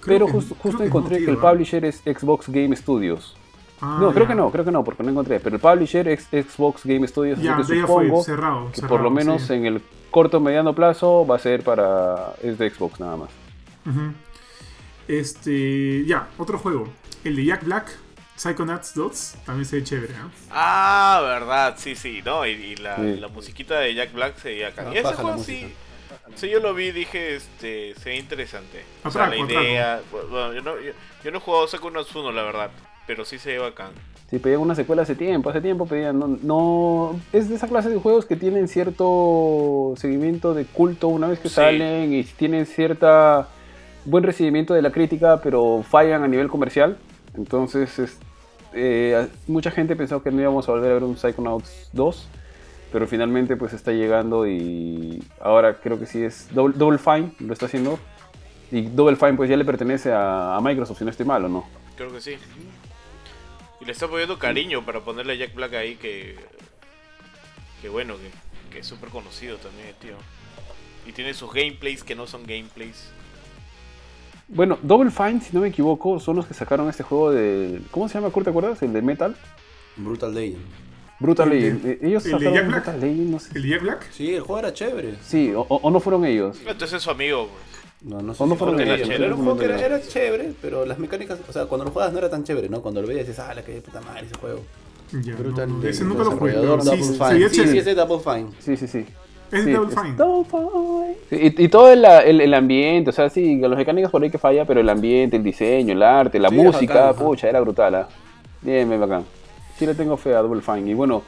B: Creo
A: pero
B: que-
A: justo,
B: creo
A: justo
B: que no,
A: encontré
B: tío,
A: que el
B: ¿ah?
A: publisher es Xbox Game Studios.
B: Ah,
A: no, creo que no, creo que no, porque no encontré. Pero el publisher es Xbox Game Studios,
B: Ya,
A: así que
B: de ya fue
A: supongo
B: cerrado.
A: que
B: cerrado,
A: por lo menos
B: sí.
A: en el corto o mediano plazo va a ser para. es de Xbox nada más.
B: Este, ya, otro juego. El de Jack Black, Psychonauts 2, también se ve chévere, ¿ah?
D: Ah, verdad, sí, sí, ¿no? Y, y la,
A: Sí.
D: la musiquita de Jack Black se veía acá.
C: Ah,
D: y ese juego
C: música.
D: sí. Sí, yo lo vi y dije, este, se ve interesante. O sea, la idea. Bueno, yo, no, yo, yo no he jugado Psychonauts 1, la verdad. Pero sí se ve bacán.
A: Sí, pedían una secuela hace tiempo, hace tiempo pedían. No, no- es de esa clase de juegos que tienen cierto seguimiento de culto una vez que
D: Sí.
A: salen y tienen cierta buen recibimiento de la crítica, pero fallan a nivel comercial. Entonces, es- eh, mucha gente pensó que no íbamos a volver a ver un Psychonauts 2, pero finalmente pues está llegando y ahora creo que sí es Double, Double Fine, lo está haciendo. Y Double Fine pues ya le pertenece a, a Microsoft, si no estoy mal o no.
D: Creo que sí. Le está poniendo cariño para ponerle a Jack Black ahí que. Que bueno, que, que es súper conocido también, tío. Y tiene sus gameplays que no son gameplays.
A: Bueno, Double Fine, si no me equivoco, son los que sacaron este juego de. ¿Cómo se llama, Kurt? ¿Te acuerdas? El de Metal.
C: Brutal Legend.
A: Brutal
B: El
A: Legend. Eh, Ellos
B: el de
A: sacaron
B: Jack Black.
A: Brutal Legend, no sé.
B: ¿El de Jack Black?
C: Sí, el juego era chévere.
A: Sí, o, o- o no fueron ellos.
D: Entonces es su amigo. pues.
C: No, no sé
A: ¿O no
C: si
A: fueron
C: fue
D: ellos?
C: ellos,
D: Era
C: Era un juego que era,
A: chévere.
C: era chévere, pero las mecánicas, o sea, cuando lo juegas no era tan chévere, ¿no? Cuando lo veías dices, ah, la que de puta madre ese juego.
B: Ya,
C: Brutal
B: no, ese nunca lo jugué, pero sí,
C: Sí, sí,
B: chévere.
C: es de Double Fine.
A: Sí, sí, sí.
B: Es
A: Sí,
B: Double
A: es
B: Fine.
A: Double Fine. Sí, y, y todo el, el- el ambiente, o sea, sí, los mecánicos por ahí que falla, pero el ambiente, el diseño, el arte, la
C: Sí, era
A: música,
C: bacán, ajá.
A: pucha, era brutal. ¿ah? Bien, bien bacán. Sí le tengo fe a Double Fine. Y bueno,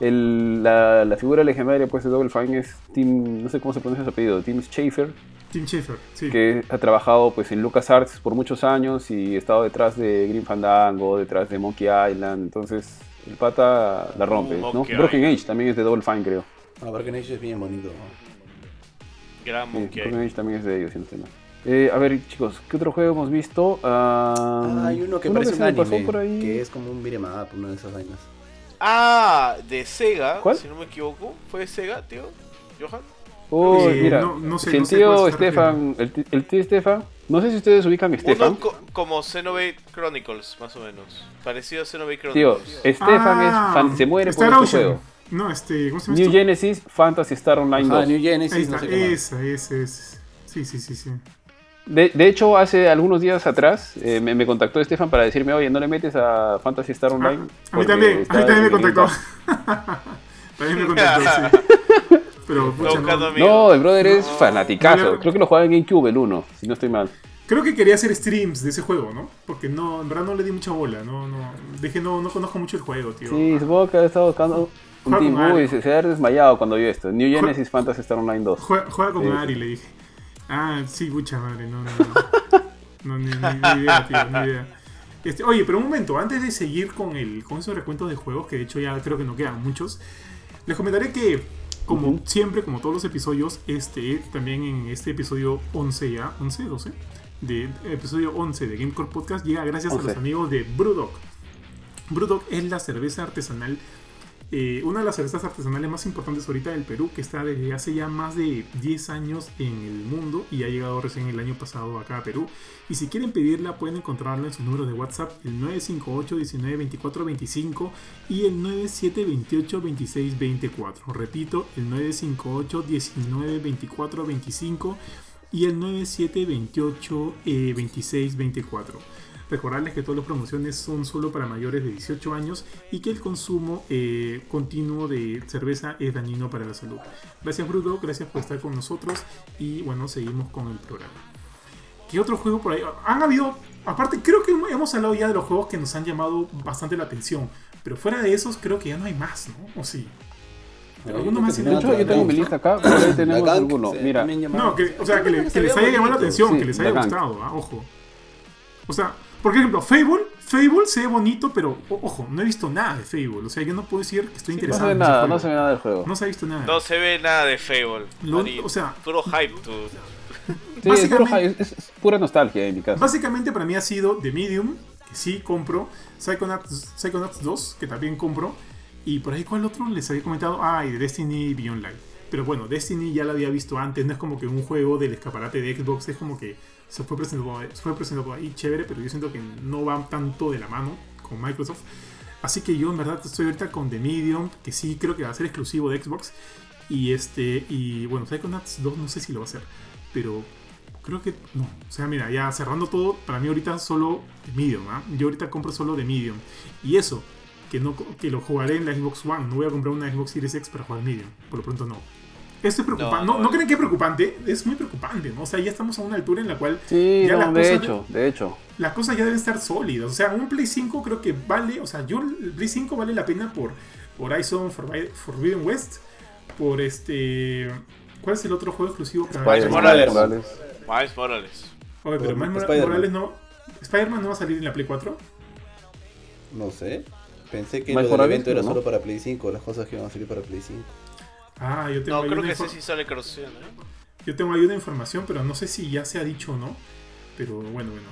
A: el- la, la figura legendaria pues de Double Fine es Tim, no sé cómo se pronuncia su apellido, Tim Schafer,
B: Tim Schafer, sí.
A: que ha trabajado pues en LucasArts por muchos años y ha estado detrás de Grim Fandango, detrás de Monkey Island, entonces el pata la rompe,
D: Uh,
A: ¿no? Broken. Age también es de Double Fine, creo.
C: Ah, Broken Age es bien bonito.
D: Gran
A: Sí,
D: Monkey.
A: Broken Age también es de ellos, si no. Eh, a ver, chicos, ¿qué otro juego hemos visto? Ah,
C: Ah, hay uno que
A: uno
C: parece un
A: pasó
C: anime,
A: por ahí.
C: que es como un beat'em up, una de esas vainas.
D: Ah, de Sega,
A: ¿Cuál?
D: si no me equivoco. ¿Fue de Sega, tío? ¿Johan?
A: Uy,
B: Eh,
A: mira,
B: no- no sé-
A: si el
B: no sé
A: tío Stefan, el, tío Stefan, no sé si ustedes ubican a Stefan.
D: Uno co- como Xenoblade Chronicles, más o menos. Parecido a Xenoblade
A: Tío,
D: Chronicles.
A: Stefan
B: Ah,
A: es fan- se muere por
B: Star
A: este
B: Ocean.
A: juego.
B: No, este, ¿cómo se llama
A: New
B: esto?
A: Genesis Fantasy Star Online
C: Ah,
A: 2.
C: New Genesis, no
B: está,
C: sé
B: esa, ese es. Sí, sí, sí, sí.
A: De, de hecho, hace algunos días atrás eh, me, me contactó Stefan para decirme, oye, ¿no le metes a Fantasy Star Online?
B: Ah, a mí también, a mí también me contactó.
A: Pass".
B: también me contactó, sí. Pero, pucha, no.
A: No, el brother es
D: No.
A: fanaticazo. Creo que lo jugaba en GameCube el 1, si no estoy mal.
B: Creo que quería hacer streams de ese juego, ¿no? Porque no, en verdad no le di mucha bola, no, no. Dije, no, no conozco mucho el juego, tío.
A: Sí, supongo que ha estado buscando un
B: Juega
A: team. Uy, se, se ha desmayado cuando vio esto. New Genesis Fantasy Star Online 2.
B: Juega, juega con
A: Sí,
B: Ari, le dije. Ah, sí, mucha madre, no, no, no. No, ni, ni- ni idea, tío, ni idea. Este, oye, pero un momento, antes de seguir con, el, con esos recuentos de juegos, que de hecho ya creo que no quedan muchos, les comentaré que, como siempre, como todos los episodios, este, también en este episodio 11 ya, 11, 12, de episodio 11 de Gamecore Podcast, llega gracias a
A: 11.
B: los amigos de Brewdog. Brewdog es la cerveza artesanal eh, una de las cervezas artesanales más importantes ahorita del Perú, que está desde hace ya más de 10 años en el mundo y ha llegado recién el año pasado acá a Perú. Y si quieren pedirla, pueden encontrarla en sus números de WhatsApp, el 958 19 24 25 y el 9728 26 24. Repito, el 958 19 24 25 y el 9728 eh, 26 24. Recordarles que todas las promociones son solo para mayores de 18 años y que el consumo eh, continuo de cerveza es dañino para la salud. Gracias Bruno, gracias por estar con nosotros y bueno, seguimos con el programa. ¿Qué otro juego por ahí? Han habido, aparte creo que hemos hablado ya de los juegos que nos han llamado bastante la atención, pero fuera de esos creo que ya no hay más, ¿no? ¿O sí? Pero alguno más
A: De hecho, yo tengo mi lista acá, por ahí tenemos alguno. Mira,
B: No, que, o sea, que, le-
C: se
B: que les haya llamado la atención,
A: Sí,
B: que les haya gustado, ¿ah? ojo. O sea, por ejemplo, Fable, Fable se ve bonito, pero o- ojo, no he visto nada de Fable. O sea, yo no puedo decir que estoy
A: no se
B: interesado
A: ve nada, no se ve nada del juego.
B: No se ha visto nada.
D: No se ve nada de Fable.
B: Lo- o sea-
D: puro hype, tú.
A: Sí, es, puro
B: básicamente-
A: hype, es- es pura nostalgia en mi caso.
B: Básicamente para mí ha sido The Medium, que sí compro, Psychonauts, Psychonauts 2, que también compro, y por ahí cuál otro les había comentado, ah, y de Destiny Beyond Light. Pero bueno, Destiny ya lo había visto antes, no es como que un juego del escaparate de Xbox, es como que se fue presentado, se fue presentado ahí chévere, pero yo siento que no va tanto de la mano con Microsoft. Así que yo en verdad estoy ahorita con The Medium, que sí creo que va a ser exclusivo de Xbox. Y este, y bueno, Psychonauts 2 no sé si lo va a hacer, pero creo que no. O sea, mira, ya cerrando todo, para mí ahorita solo The Medium, ¿ah? Yo ahorita compro solo The Medium. Y eso, que, no, que lo jugaré en la Xbox One, no voy a comprar una Xbox Series X para jugar Medium, por lo pronto no. Esto es preocupante.
D: No,
B: No,
D: no.
B: ¿no creen que es preocupante? Es muy preocupante, ¿no? O sea, ya estamos a una altura en la cual
A: Sí,
B: ya las
A: de
B: cosas-
A: hecho, de hecho.
B: las cosas ya deben estar sólidas. O sea, un Play 5 creo que vale, o sea, yo el Play 5 vale la pena por Horizon Forbi- Forbidden West, por este... ¿Cuál es el otro juego exclusivo para
A: Spider-Man,
D: Morales.
A: Morales.
D: Miles Morales.
B: Oye, pero Miles. Morales no... Spider-Man no va a salir en la Play 4.
C: No sé. Pensé que
A: haber,
C: evento era
A: ¿no?
C: solo para Play 5, las cosas que iban a salir para Play 5.
B: Ah, yo tengo,
D: No,
B: ahí
D: creo
B: una
D: que ese sí sale ¿eh?
B: yo tengo ahí una información, pero no sé si ya se ha dicho o no. Pero bueno, bueno.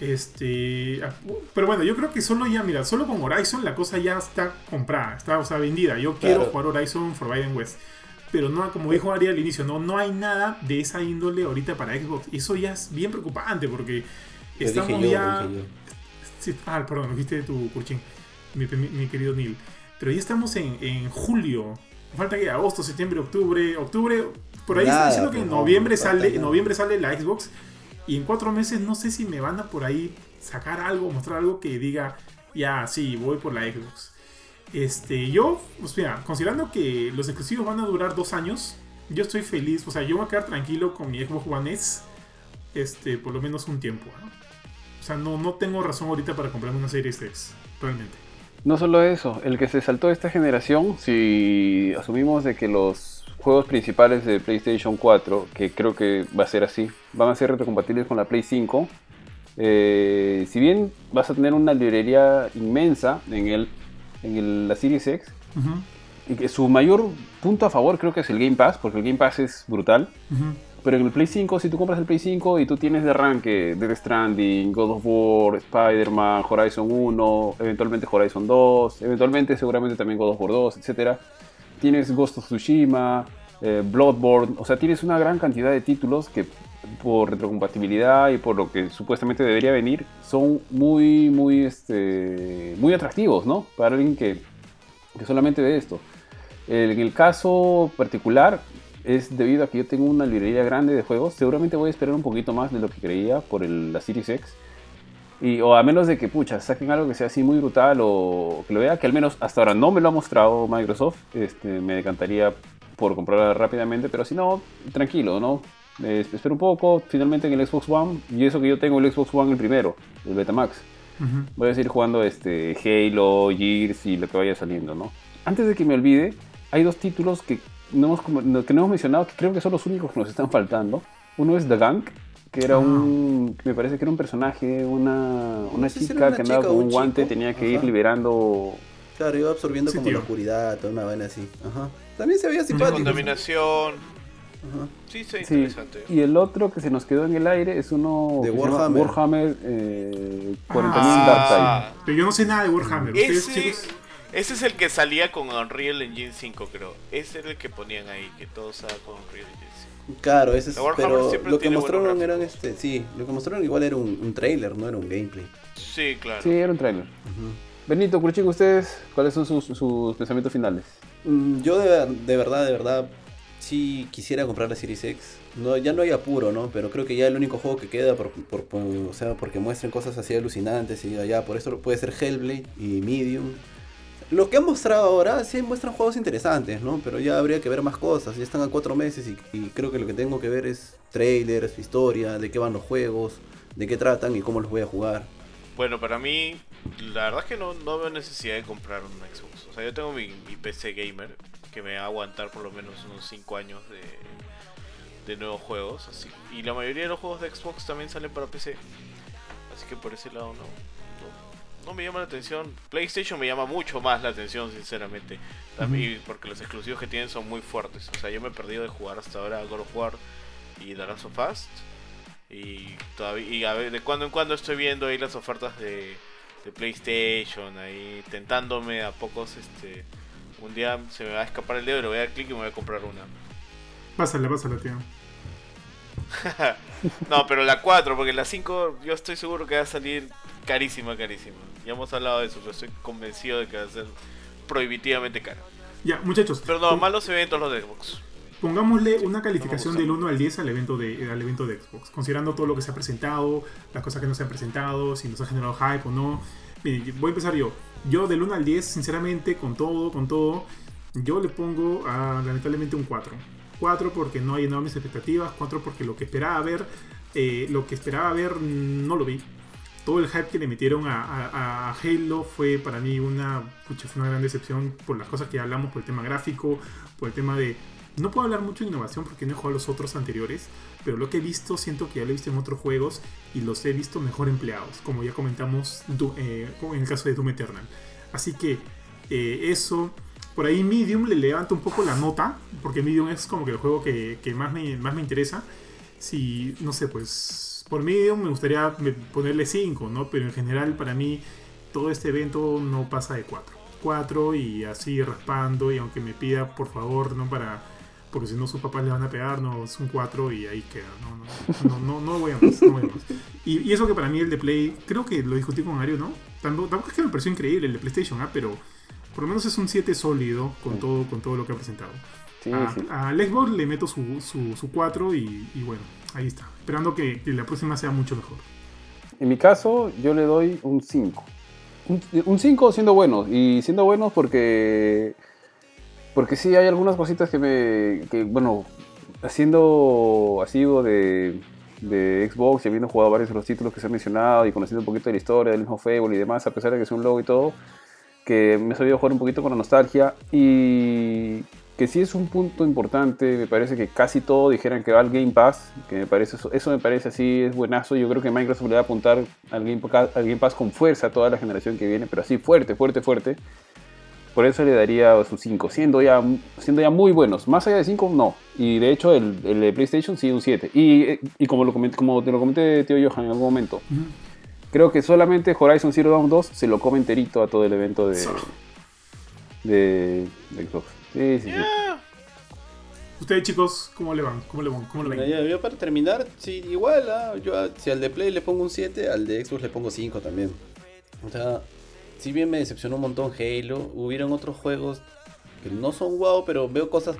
B: Este. ah, Pero bueno, yo creo que solo ya, mira, solo con Horizon la cosa ya está comprada, está, o sea, vendida. Yo quiero
C: Claro.
B: jugar Horizon Forbidden West. Pero no, como dijo Ari al inicio, no, no hay nada de esa índole ahorita para Xbox. Y eso ya es bien preocupante porque estamos
C: dije yo,
B: ya.
C: lo dije yo.
B: Sí, ah, perdón, dijiste tu Kurchin. mi, mi- mi querido Neil. Pero ya estamos en, en julio. Falta que agosto, septiembre, octubre. Octubre, por ahí
C: Nada,
B: está diciendo que en
C: pues, no,
B: noviembre
C: no
B: sale, en noviembre sale la Xbox. Y en cuatro meses no sé si me van a por ahí sacar algo, mostrar algo que diga, ya, sí, voy por la Xbox. Este, yo, pues mira, considerando que los exclusivos van a durar dos años, yo estoy feliz, o sea, yo voy a quedar tranquilo con mi Xbox One S, este, por lo menos un tiempo, ¿no? O sea, no, no tengo razón ahorita para comprarme una Series X, realmente.
A: No solo eso, el que se saltó esta generación, si asumimos de que los juegos principales de PlayStation 4, que creo que va a ser así, van a ser retrocompatibles con la Play 5, eh, si bien vas a tener una librería inmensa en, el, en el- la Series X, y que su mayor punto a favor creo que es el Game Pass, porque el Game Pass es brutal. Pero en el Play 5, si tú compras el Play 5 y tú tienes de arranque Death Stranding, God of War, Spider-Man, Horizon 1, eventualmente Horizon 2, eventualmente seguramente también God of War 2, etc. Tienes Ghost of Tsushima, eh, Bloodborne, o sea, tienes una gran cantidad de títulos que por retrocompatibilidad y por lo que supuestamente debería venir, son muy, muy, este, muy atractivos, ¿no? Para alguien que, que solamente ve esto. En el caso particular es debido a que yo tengo una librería grande de juegos. Seguramente voy a esperar un poquito más de lo que creía por el- la Series X. Y, o a menos de que, pucha, saquen algo que sea así muy brutal o que lo vea, que al menos hasta ahora no me lo ha mostrado Microsoft. Este, me decantaría por comprarla rápidamente, pero si no, tranquilo, ¿no? Eh, espero un poco, finalmente en el Xbox One, y eso que yo tengo el Xbox One el primero, el Betamax.
B: Ujú.
A: Voy a seguir jugando este Halo, Gears y lo que vaya saliendo, ¿no? Antes de que me olvide, hay dos títulos que no hemos, no- que no hemos mencionado, que creo que son los únicos que nos están faltando. Uno es The Gang, que era
B: Ah.
A: un... que me parece que era un personaje, una, una
C: sé si era
A: chica
C: una
A: que andaba con
C: un
A: un guante,
C: chico.
A: tenía que ir
C: Ajá.
A: liberando...
C: Claro, iba absorbiendo
B: Sí,
C: como la
B: tío.
C: oscuridad, toda una vaina así. Ajá. También se veía
B: Sí,
C: simpático.
D: Contaminación.
C: Ajá.
D: Sí, sí,
A: Sí,
D: interesante.
A: y el otro que se nos quedó en el aire es uno
C: De Warhammer.
A: Warhammer eh, 40.000
B: Ah.
A: Dark
B: Pero yo no sé nada de Warhammer. Ustedes,
D: Ese,
B: chicos,
D: ese es el que salía con Unreal Engine 5, creo. Ese era el que ponían ahí, que todo estaba con Unreal Engine 5.
C: Claro, ese es, pero
D: siempre
C: lo que mostraron eran este, sí, lo que mostraron igual era un, un trailer, no era un gameplay.
D: Sí, claro.
A: Sí, era un trailer. Benito, Curchico, ¿ustedes cuáles son sus, sus pensamientos finales?
C: Mm, Yo de, de verdad, de verdad, sí quisiera comprar la Series X. No, ya no hay apuro, ¿no? Pero creo que ya el único juego que queda, por, por- por- o sea, porque muestren cosas así alucinantes y ya, por eso puede ser Hellblade y Medium. Lo que han mostrado ahora sí muestran juegos interesantes, ¿no? Pero ya habría que ver más cosas. Ya están a cuatro meses y, creo que lo que tengo que ver es trailers, historia, de qué van los juegos, de qué tratan y cómo los voy a jugar.
D: Bueno, para mí, la verdad es que no, no veo necesidad de comprar un Xbox. O sea, yo tengo mi, PC gamer que me va a aguantar por lo menos unos 5 años de, de nuevos juegos. Y la mayoría de los juegos de Xbox también salen para PC. Así que por ese lado no, no, me llama la atención. PlayStation me llama mucho más la atención, sinceramente. También porque los exclusivos que tienen son muy fuertes. O sea, yo me he perdido de jugar hasta ahora God of War y The Last of Us. Y todavía y a ver, de cuando en cuando estoy viendo ahí las ofertas de, de PlayStation, ahí tentándome a pocos, este, un día se me va a escapar el dedo y le voy a dar clic y me voy a comprar una.
B: pásala, pásala, tío.
D: No, pero la 4, porque la 5 yo estoy seguro que va a salir carísima, carísima. Ya hemos hablado de eso, pero estoy convencido de que va a ser prohibitivamente cara.
B: Ya, muchachos.
D: Pero no, malos eventos los de Xbox.
B: Pongámosle una calificación del
D: gusta.
B: 1 al 10 al evento, de, al evento de Xbox, considerando todo lo que se ha presentado, las cosas que no se han presentado, si nos ha generado hype o no. Miren, voy a empezar yo. Yo del 1 al 10, sinceramente, con todo, con todo, yo le pongo a, lamentablemente un 4. 4 porque no hay enormes expectativas, 4 porque lo que esperaba ver, eh, lo que esperaba ver no lo vi. Todo el hype que le metieron a, Halo fue para mí una, fue una gran decepción por las cosas que hablamos, por el tema gráfico, por el tema de... No puedo hablar mucho de innovación porque no he jugado los otros anteriores, pero lo que he visto siento que ya lo he visto en otros juegos y los he visto mejor empleados, como ya comentamos eh, en el caso de Doom Eternal. Así que eh, eso, por ahí Medium le levanta un poco la nota, porque Medium es como que el juego que, que más, me, más me interesa. Si, no sé, pues por Medium me gustaría ponerle 5, ¿no? Pero en general para mí todo este evento no pasa de 4. 4 y así raspando y aunque me pida por favor, ¿no? Para... Porque si no sus papás le van a pegar, no, es un 4 y ahí queda. No, no, no, no, no voy a más. No voy a más. Y, y eso que para mí el de Play, creo que lo discutí con Ario, ¿no? tampoco, tampoco es que me pareció increíble el de PlayStation, ¿ah? pero por lo menos es un 7 sólido con, todo, con todo lo que ha presentado.
A: Sí,
B: a,
A: sí.
B: a Xbox le meto su, su, su 4 y, y bueno, ahí está. Esperando que, que la próxima sea mucho mejor.
A: En mi caso, yo le doy un 5. Un- Un 5 siendo buenos. Y siendo buenos porque. Porque sí hay algunas cositas que me. que, bueno, haciendo asiduo de, de Xbox y habiendo jugado varios de los títulos que se han mencionado y conociendo un poquito de la historia del mismo Fable y demás, a pesar de que es un logo y todo, que me he sabido jugar un poquito con la nostalgia y que sí es un punto importante, me parece que casi todo dijeran que va al Game Pass, que me parece eso, eso me parece así, es buenazo, yo creo que Microsoft le va a apuntar al Game, Pa- al Game Pass con fuerza a toda la generación que viene, pero así fuerte, fuerte, fuerte. Por eso le daría su 5, siendo ya, siendo ya muy buenos. Más allá de 5, no. Y de hecho, el, el de PlayStation sí un 7. Y, y como, lo comenté, como te lo comenté, tío Johan, en algún momento, creo que solamente Horizon Zero Dawn 2 se lo come enterito a todo el evento de, de, de Xbox. Sí, sí, sí.
B: Ustedes chicos, ¿cómo le van? ¿Cómo le van? ¿Cómo
C: Mira,
B: ven?
C: yo, yo para terminar, sí, igual, ah, yo a- si al de Play le pongo un 7, al de Xbox le pongo 5 también. O sea, si bien me decepcionó un montón Halo, hubieron otros juegos que no son wow, pero veo cosas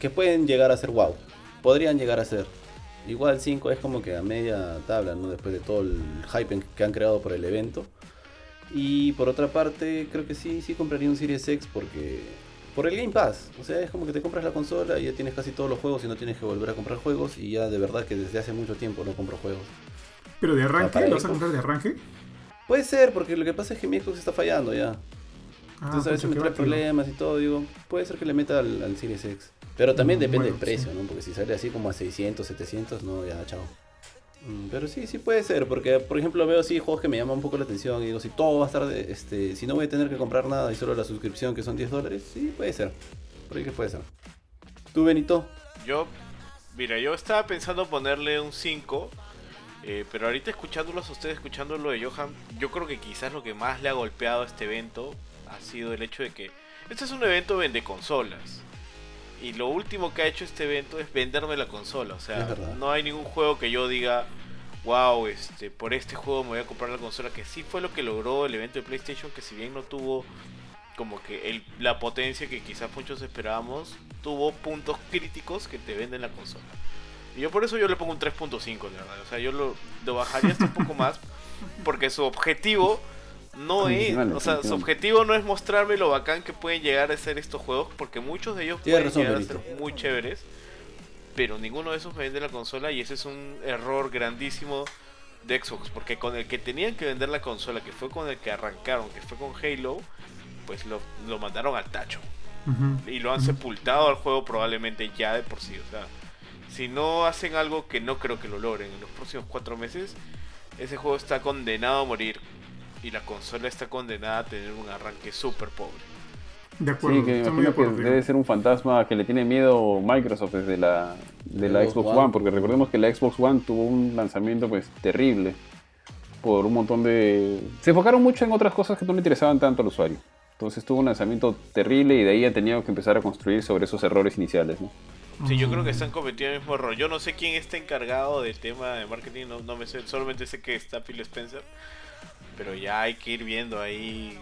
C: que pueden llegar a ser wow. Podrían llegar a ser. Igual 5 es como que a media tabla, ¿no? Después de todo el hype que han creado por el evento. Y por otra parte, creo que sí, sí compraría un Series X porque... Por el Game Pass. O sea, es como que te compras la consola y ya tienes casi todos los juegos y no tienes que volver a comprar juegos. Y ya de verdad que desde hace mucho tiempo no compro juegos.
B: ¿Pero de arranque? ¿Lo vas a comprar de arranque?
C: Puede ser, porque lo que pasa es que mi Xbox está fallando ya.
B: Ah,
C: Entonces a veces me trae problemas y todo. Digo, puede ser que le meta al, al Series X. Pero también
B: Mm,
C: depende
B: bueno,
C: del precio,
B: sí.
C: ¿no? Porque si sale así como a 600, 700, no, ya, chao. Mm, Pero sí, sí puede ser, porque por ejemplo veo así juegos que me llaman un poco la atención y digo, si todo va a estar, de- este, si no voy a tener que comprar nada y solo la suscripción que son 10 dólares, sí puede ser. Por ahí que puede ser. ¿Tú, Benito?
D: Yo, mira, yo estaba pensando ponerle un 5, eh, pero ahorita escuchándolos a ustedes, escuchando lo de Johan, yo creo que quizás lo que más le ha golpeado a este evento ha sido el hecho de que este es un evento vende consolas. Y lo último que ha hecho este evento es venderme la consola. O sea, no hay ningún juego que yo diga, wow, este, por este juego me voy a comprar la consola. Que sí fue lo que logró el evento de PlayStation, que si bien no tuvo como que el- la potencia que quizás muchos esperábamos, tuvo puntos críticos que te venden la consola. Y yo por eso yo le pongo un 3.5, la verdad. O sea, yo lo, lo bajaría hasta un poco más, porque su objetivo no es, o sea, su objetivo no es mostrarme lo bacán que pueden llegar a ser estos juegos, porque muchos de ellos
C: Tienes
D: pueden
C: razón,
D: llegar a ser muy chéveres, pero ninguno de esos me vende la consola y ese es un error grandísimo de Xbox, porque con el que tenían que vender la consola, que fue con el que arrancaron, que fue con Halo, pues lo, lo mandaron al tacho. Y lo han sepultado al juego probablemente ya de por sí. O sea, si no hacen algo que no creo que lo logren en los próximos cuatro meses, ese juego está condenado a morir y la consola está condenada a tener un arranque súper pobre.
B: De acuerdo,
A: Sí, que me
B: estoy muy de
A: imagino que
B: acuerdo.
A: debe ser un fantasma que le tiene miedo Microsoft desde la, de la
C: Xbox One.
A: One, porque recordemos que la Xbox One tuvo un lanzamiento pues terrible por un montón de... Se enfocaron mucho en otras cosas que no le interesaban tanto al usuario. Entonces tuvo un lanzamiento terrible y de ahí han tenido que empezar a construir sobre esos errores iniciales. ¿no?
D: Sí, yo creo que están cometiendo el mismo error. Yo no sé quién está encargado del tema de marketing, no, no me sé, solamente sé que está Phil Spencer. Pero ya hay que ir viendo ahí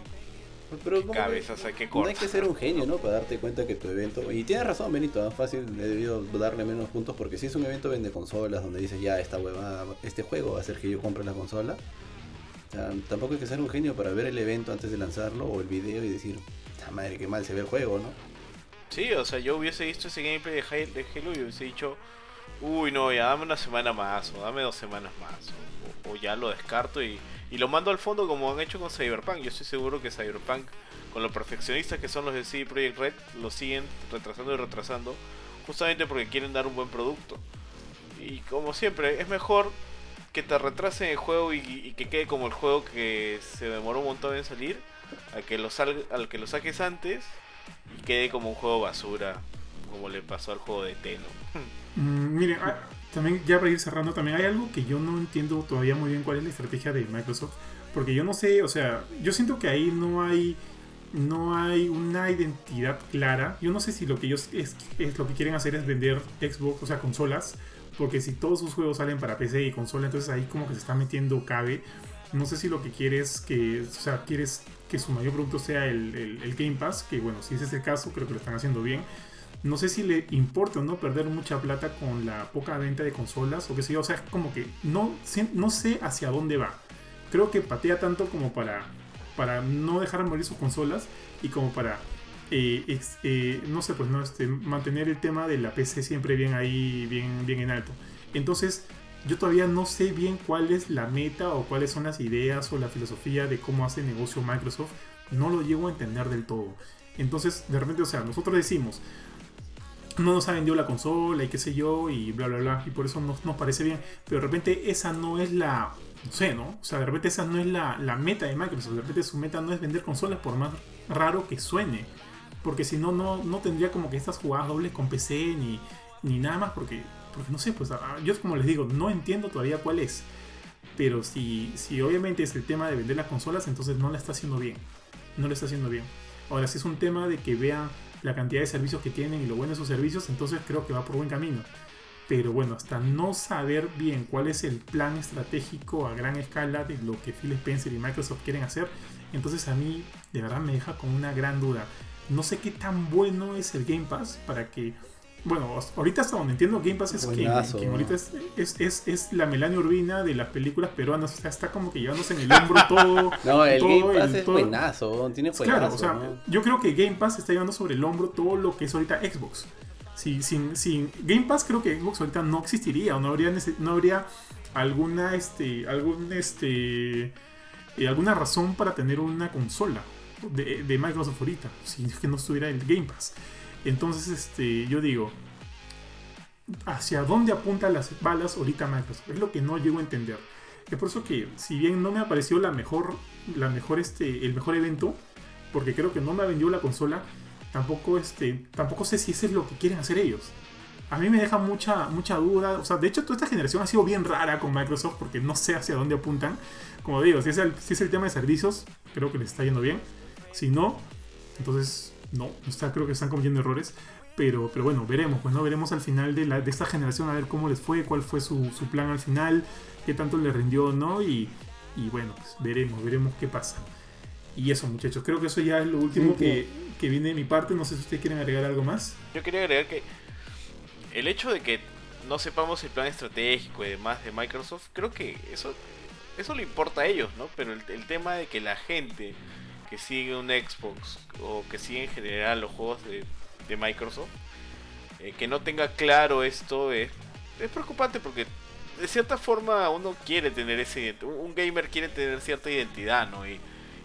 C: Pero
D: qué cabezas hay que
C: No hay que ser un genio, ¿no? Para darte cuenta que tu evento. Y tienes razón, Benito, ¿no? fácil, he debido darle menos puntos porque si es un evento vende consolas donde dices ya esta huevada, este juego va a hacer que yo compre la consola. O sea, tampoco hay que ser un genio para ver el evento antes de lanzarlo o el video y decir, "Ah, madre, qué mal se ve el juego, ¿no?
D: Sí, o sea, yo hubiese visto ese gameplay de Halo, de Halo y hubiese dicho, uy, no, ya dame una semana más, o dame dos semanas más, o, o ya lo descarto y, y lo mando al fondo como han hecho con Cyberpunk. Yo estoy seguro que Cyberpunk, con lo perfeccionistas que son los de CD Projekt Red, lo siguen retrasando y retrasando, justamente porque quieren dar un buen producto. Y como siempre, es mejor que te retrasen el juego y, que quede como el juego que se demoró un montón en salir, a que lo sal- al que lo saques antes y quede como un juego basura, como le pasó al juego de Teno.
B: Mm, miren, ah, también ya para ir cerrando, también hay algo que yo no entiendo todavía muy bien cuál es la estrategia de Microsoft. Porque yo no sé, o sea, yo siento que ahí no hay no hay una identidad clara. Yo no sé si lo que ellos es, lo que quieren hacer es vender Xbox, o sea, consolas, porque si todos sus juegos salen para PC y consola, entonces ahí como que se está metiendo cabe. No sé si lo que quieres que, o sea, quieres que su mayor producto sea el, el, Game Pass, que bueno, si ese es el caso, creo que lo están haciendo bien. No sé si le importa o no perder mucha plata con la poca venta de consolas o qué sé yo. O sea, como que no, no sé hacia dónde va. Creo que patea tanto como para, para no dejar morir sus consolas y como para eh, eh, no sé, pues no, este, mantener el tema de la PC siempre bien ahí, bien, bien en alto. Entonces, yo todavía no sé bien cuál es la meta o cuáles son las ideas o la filosofía de cómo hace negocio Microsoft. No lo llego a entender del todo. Entonces, de repente, o sea, nosotros decimos, no nos ha vendido la consola y qué sé yo, y bla, bla, bla, y por eso nos, nos parece bien. Pero de repente esa no es la, no sé, ¿no? O sea, de repente esa no es la, la meta de Microsoft. De repente su meta no es vender consolas por más raro que suene. Porque si no, no tendría como que estas jugadas dobles con PC ni, ni nada más. Porque, porque no sé, pues yo como les digo, no entiendo todavía cuál es. Pero si, si obviamente es el tema de vender las consolas, entonces no la está haciendo bien. No lo está haciendo bien. Ahora, si es un tema de que vean la cantidad de servicios que tienen y lo bueno de sus servicios, entonces creo que va por buen camino. Pero bueno, hasta no saber bien cuál es el plan estratégico a gran escala de lo que Phil Spencer y Microsoft quieren hacer, entonces a mí de verdad me deja con una gran duda. No sé qué tan bueno es el Game Pass para que. Bueno, ahorita hasta donde entiendo, Game Pass es que, ahorita es, es, es, la Melania Urbina de las películas peruanas. O sea, está como que llevándose en el hombro todo.
C: no, el Game Pass es buenazo, tiene
B: Claro, o sea, yo creo que Game Pass está llevando sobre el hombro todo lo que es ahorita Xbox. Si, sin, sin Game Pass, creo que Xbox ahorita no existiría o no habría, no habría alguna, este, algún, este, eh, alguna razón para tener una consola de, Microsoft ahorita, si es que no estuviera el Game Pass. Entonces, este, yo digo, ¿hacia dónde apuntan las balas ahorita Microsoft? Es lo que no llego a entender. Es por eso que, si bien no me ha parecido la mejor, la mejor, este, el mejor evento, porque creo que no me ha vendido la consola, tampoco, este, tampoco sé si eso es lo que quieren hacer ellos. A mí me deja mucha, mucha duda. O sea, de hecho, toda esta generación ha sido bien rara con Microsoft porque no sé hacia dónde apuntan. Como digo, si es el, si es el tema de servicios, creo que les está yendo bien. Si no, entonces no, está, creo que están cometiendo errores. Pero, pero bueno, veremos, pues no veremos al final de, la, de esta generación a ver cómo les fue, cuál fue su, plan al final, qué tanto les rindió o no. Y, bueno, pues veremos, veremos qué pasa. Y eso, muchachos, creo que eso ya es lo último que, que viene de mi parte. No sé si ustedes quieren agregar algo más.
D: Yo quería agregar que el hecho de que no sepamos el plan estratégico y demás de Microsoft, creo que eso, eso le importa a ellos, ¿no? Pero el, el tema de que la gente que sigue un Xbox o que sigue en general los juegos de, Microsoft, eh, que no tenga claro esto es, es preocupante porque de cierta forma uno quiere tener ese un gamer quiere tener cierta identidad, ¿no? Y,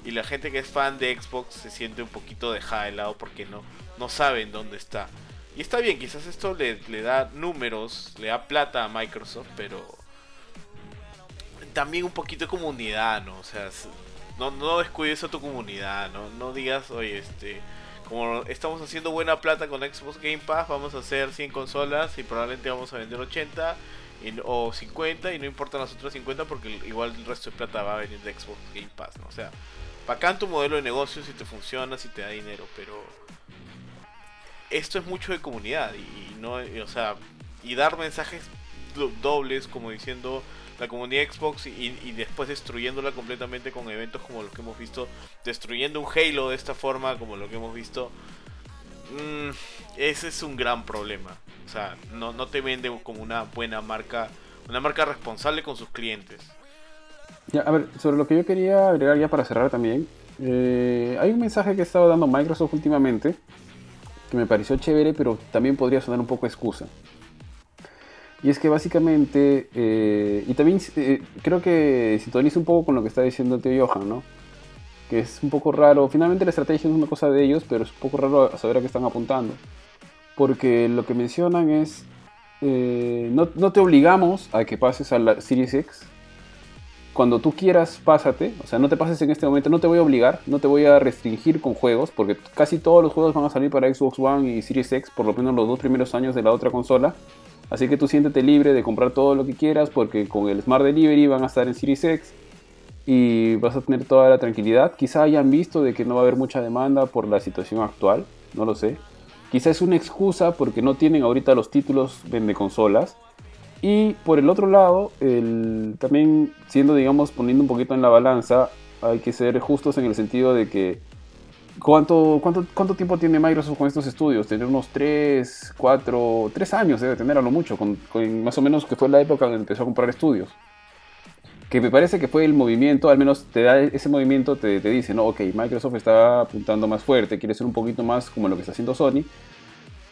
D: y la gente que es fan de Xbox se siente un poquito dejada de lado porque no, no saben dónde está. Y está bien, quizás esto le, le da números, le da plata a Microsoft, pero también un poquito de comunidad, ¿no? O sea, no, no descuides a tu comunidad, ¿no? No digas, oye, este, como estamos haciendo buena plata con Xbox Game Pass, vamos a hacer 100 consolas y probablemente vamos a vender 80 o 50 y no importan las otras 50 porque igual el resto de plata va a venir de Xbox Game Pass, ¿no? O sea, bacán tu modelo de negocio si te funciona, si te da dinero, pero esto es mucho de comunidad y, no, o sea, y dar mensajes dobles como diciendo la comunidad Xbox y, después destruyéndola completamente con eventos como los que hemos visto, destruyendo un Halo de esta forma como lo que hemos visto. Mm, ese es un gran problema. O sea, no, no te vende como una buena marca, una marca responsable con sus clientes.
A: A ver, sobre lo que yo quería agregar ya para cerrar también, eh, hay un mensaje que ha estado dando Microsoft últimamente que me pareció chévere, pero también podría sonar un poco excusa. Y es que básicamente, eh, y también eh, creo que sintoniza un poco con lo que está diciendo el tío Johan, ¿no? Que es un poco raro, finalmente la estrategia es una cosa de ellos, pero es un poco raro saber a qué están apuntando. Porque lo que mencionan es, eh, no, no, te obligamos a que pases a la Series X. Cuando tú quieras, pásate. O sea, no te pases en este momento, no te voy a obligar, no te voy a restringir con juegos, porque casi todos los juegos van a salir para Xbox One y Series X, por lo menos los dos primeros años de la otra consola. Así que tú siéntete libre de comprar todo lo que quieras porque con el Smart Delivery van a estar en Series X y vas a tener toda la tranquilidad. Quizá hayan visto de que no va a haber mucha demanda por la situación actual, no lo sé. Quizá es una excusa porque no tienen ahorita los títulos de consolas. Y por el otro lado, el, también siendo, digamos, poniendo un poquito en la balanza, hay que ser justos en el sentido de que ¿cuánto, cuánto, cuánto tiempo tiene Microsoft con estos estudios? Tener unos 3, 4, 3 años debe tener a lo mucho, con, con más o menos que fue la época donde empezó a comprar estudios. Que me parece que fue el movimiento, al menos te da ese movimiento, te, te dice, no, ok, Microsoft está apuntando más fuerte, quiere ser un poquito más como lo que está haciendo Sony,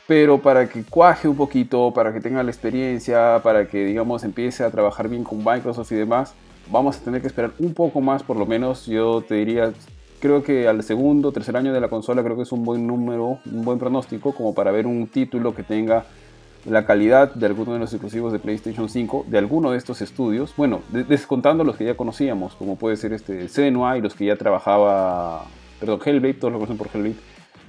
A: pero para que cuaje un poquito, para que tenga la experiencia, para que, digamos, empiece a trabajar bien con Microsoft y demás, vamos a tener que esperar un poco más, por lo menos, yo te diría, creo que al segundo, tercer año de la consola, creo que es un buen número, un buen pronóstico, como para ver un título que tenga la calidad de alguno de los exclusivos de PlayStation 5, de alguno de estos estudios, bueno, descontando los que ya conocíamos, como puede ser este Senua y los que ya trabajaba, perdón, Hellblade, todos lo conocen por Hellblade,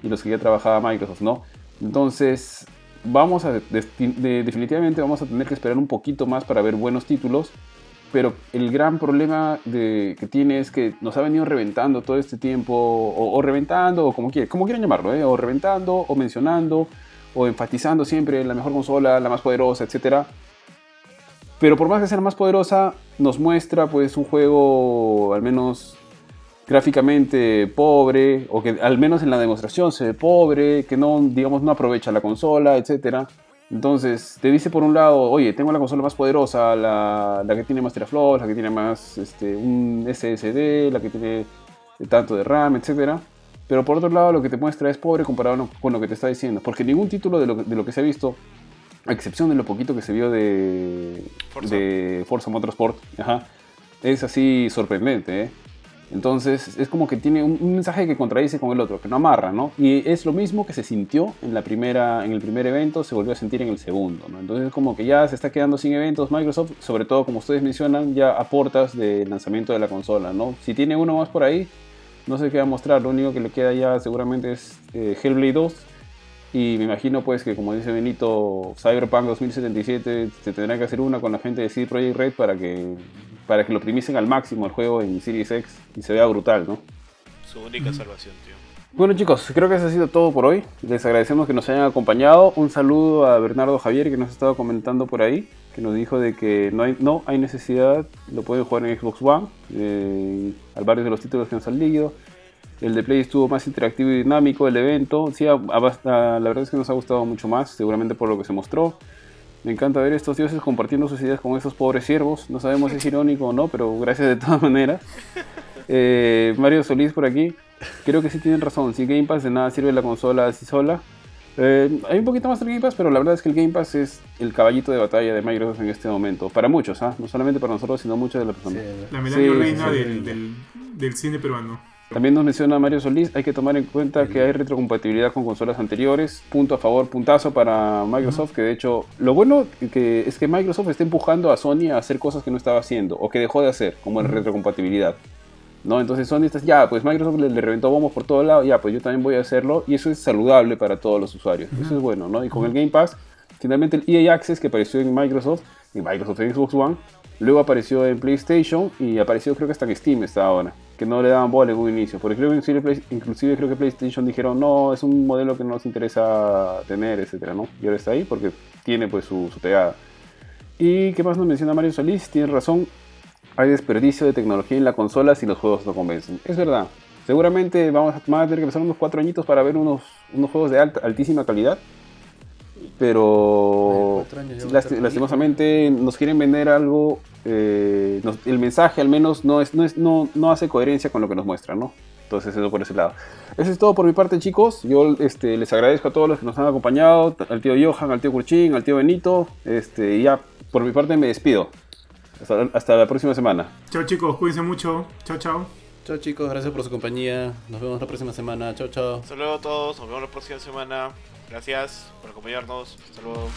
A: y los que ya trabajaba Microsoft, ¿no? Entonces, vamos a, definitivamente vamos a tener que esperar un poquito más para ver buenos títulos. Pero el gran problema que tiene es que nos ha venido reventando todo este tiempo, o, reventando, o como, quiera, como quieran llamarlo, ¿eh? o reventando, o mencionando, o enfatizando siempre la mejor consola, la más poderosa, etc. Pero por más que sea la más poderosa, nos muestra pues un juego al menos gráficamente pobre, o que al menos en la demostración se ve pobre, que no, digamos, no aprovecha la consola, etc. Entonces, te dice por un lado, oye, tengo la consola más poderosa, la, la que tiene más teraflops, la que tiene más este, un SSD, la que tiene tanto de RAM, etc. Pero por otro lado, lo que te muestra es pobre comparado con lo que te está diciendo. Porque ningún título de lo, de lo que se ha visto, a excepción de lo poquito que se vio de Forza, de Forza Motorsport, es así sorprendente. ¿eh? Entonces es como que tiene un, mensaje que contradice con el otro, que no amarra, ¿no? Y es lo mismo que se sintió en, la primera, en el primer evento, se volvió a sentir en el segundo, ¿no? Entonces es como que ya se está quedando sin eventos Microsoft, sobre todo como ustedes mencionan, ya a portas del lanzamiento de la consola, ¿no? Si tiene uno más por ahí, no sé qué va a mostrar, lo único que le queda ya seguramente es eh, Hellblade 2. Y me imagino pues que como dice Benito, Cyberpunk 2077 se tendrá que hacer una con la gente de CD Projekt Red para que para que lo optimicen al máximo el juego en Series X y se vea brutal, ¿no?
D: Su única salvación, tío.
A: Bueno chicos, creo que eso ha sido todo por hoy. Les agradecemos que nos hayan acompañado. Un saludo a Bernardo Javier que nos ha estado comentando por ahí, que nos dijo de que no hay, no hay necesidad, lo pueden jugar en Xbox One, eh, al varios de los títulos que han salido. El de Play estuvo más interactivo y dinámico, el evento, sí, la verdad es que nos ha gustado mucho más, seguramente por lo que se mostró. Me encanta ver estos dioses compartiendo sus ideas con esos pobres siervos. No sabemos si es irónico o no, pero gracias de todas maneras. Eh, Mario Solís por aquí. Creo que sí tienen razón. Si Game Pass de nada sirve la consola así sola. Eh, hay un poquito más del Game Pass, pero la verdad es que el Game Pass es el caballito de batalla de Microsoft en este momento. Para muchos, ¿ah? no solamente para nosotros, sino muchas de las personas.
B: la medalla reina del, del cine peruano.
A: También nos menciona Mario Solís, hay que tomar en cuenta que hay retrocompatibilidad con consolas anteriores, punto a favor, puntazo para Microsoft, que de hecho, lo bueno que es que Microsoft está empujando a Sony a hacer cosas que no estaba haciendo o que dejó de hacer, como la retrocompatibilidad. ¿no? Entonces Sony está, ya, pues Microsoft le, reventó bombos por todo lado, ya, pues yo también voy a hacerlo y eso es saludable para todos los usuarios. Eso es bueno, ¿no? Y con el Game Pass, finalmente el EA Access que apareció en Microsoft, en Microsoft en Xbox One, luego apareció en PlayStation y apareció creo que hasta en Steam está ahora que no le daban bola en un inicio. Porque creo que inclusive, creo que PlayStation dijeron, no, es un modelo que no nos interesa tener, etcétera, ¿no? Y ahora está ahí porque tiene pues su, pegada. ¿Y qué más nos menciona Mario Solís? Tiene razón, hay desperdicio de tecnología en la consola si los juegos no convencen. Es verdad. Seguramente vamos a, tener que pasar unos cuatro añitos para ver unos, unos juegos de altísima calidad. Pero lastimosamente nos quieren vender algo eh, el mensaje al menos no, es, no, es, no, no, hace coherencia con lo que nos muestra, ¿no? Entonces eso por ese lado. Eso es todo por mi parte chicos. Yo este, les agradezco a todos los que nos han acompañado, al tío Johan, al tío Curchín, al tío Benito. Este, y ya por mi parte me despido. Hasta, hasta la próxima semana.
B: Chao chicos, cuídense mucho. Chao, chao.
C: Chao chicos, gracias por su compañía. Nos vemos la próxima semana. Chao, chao.
D: Hasta luego a todos, nos vemos la próxima semana. Gracias por acompañarnos. Hasta luego.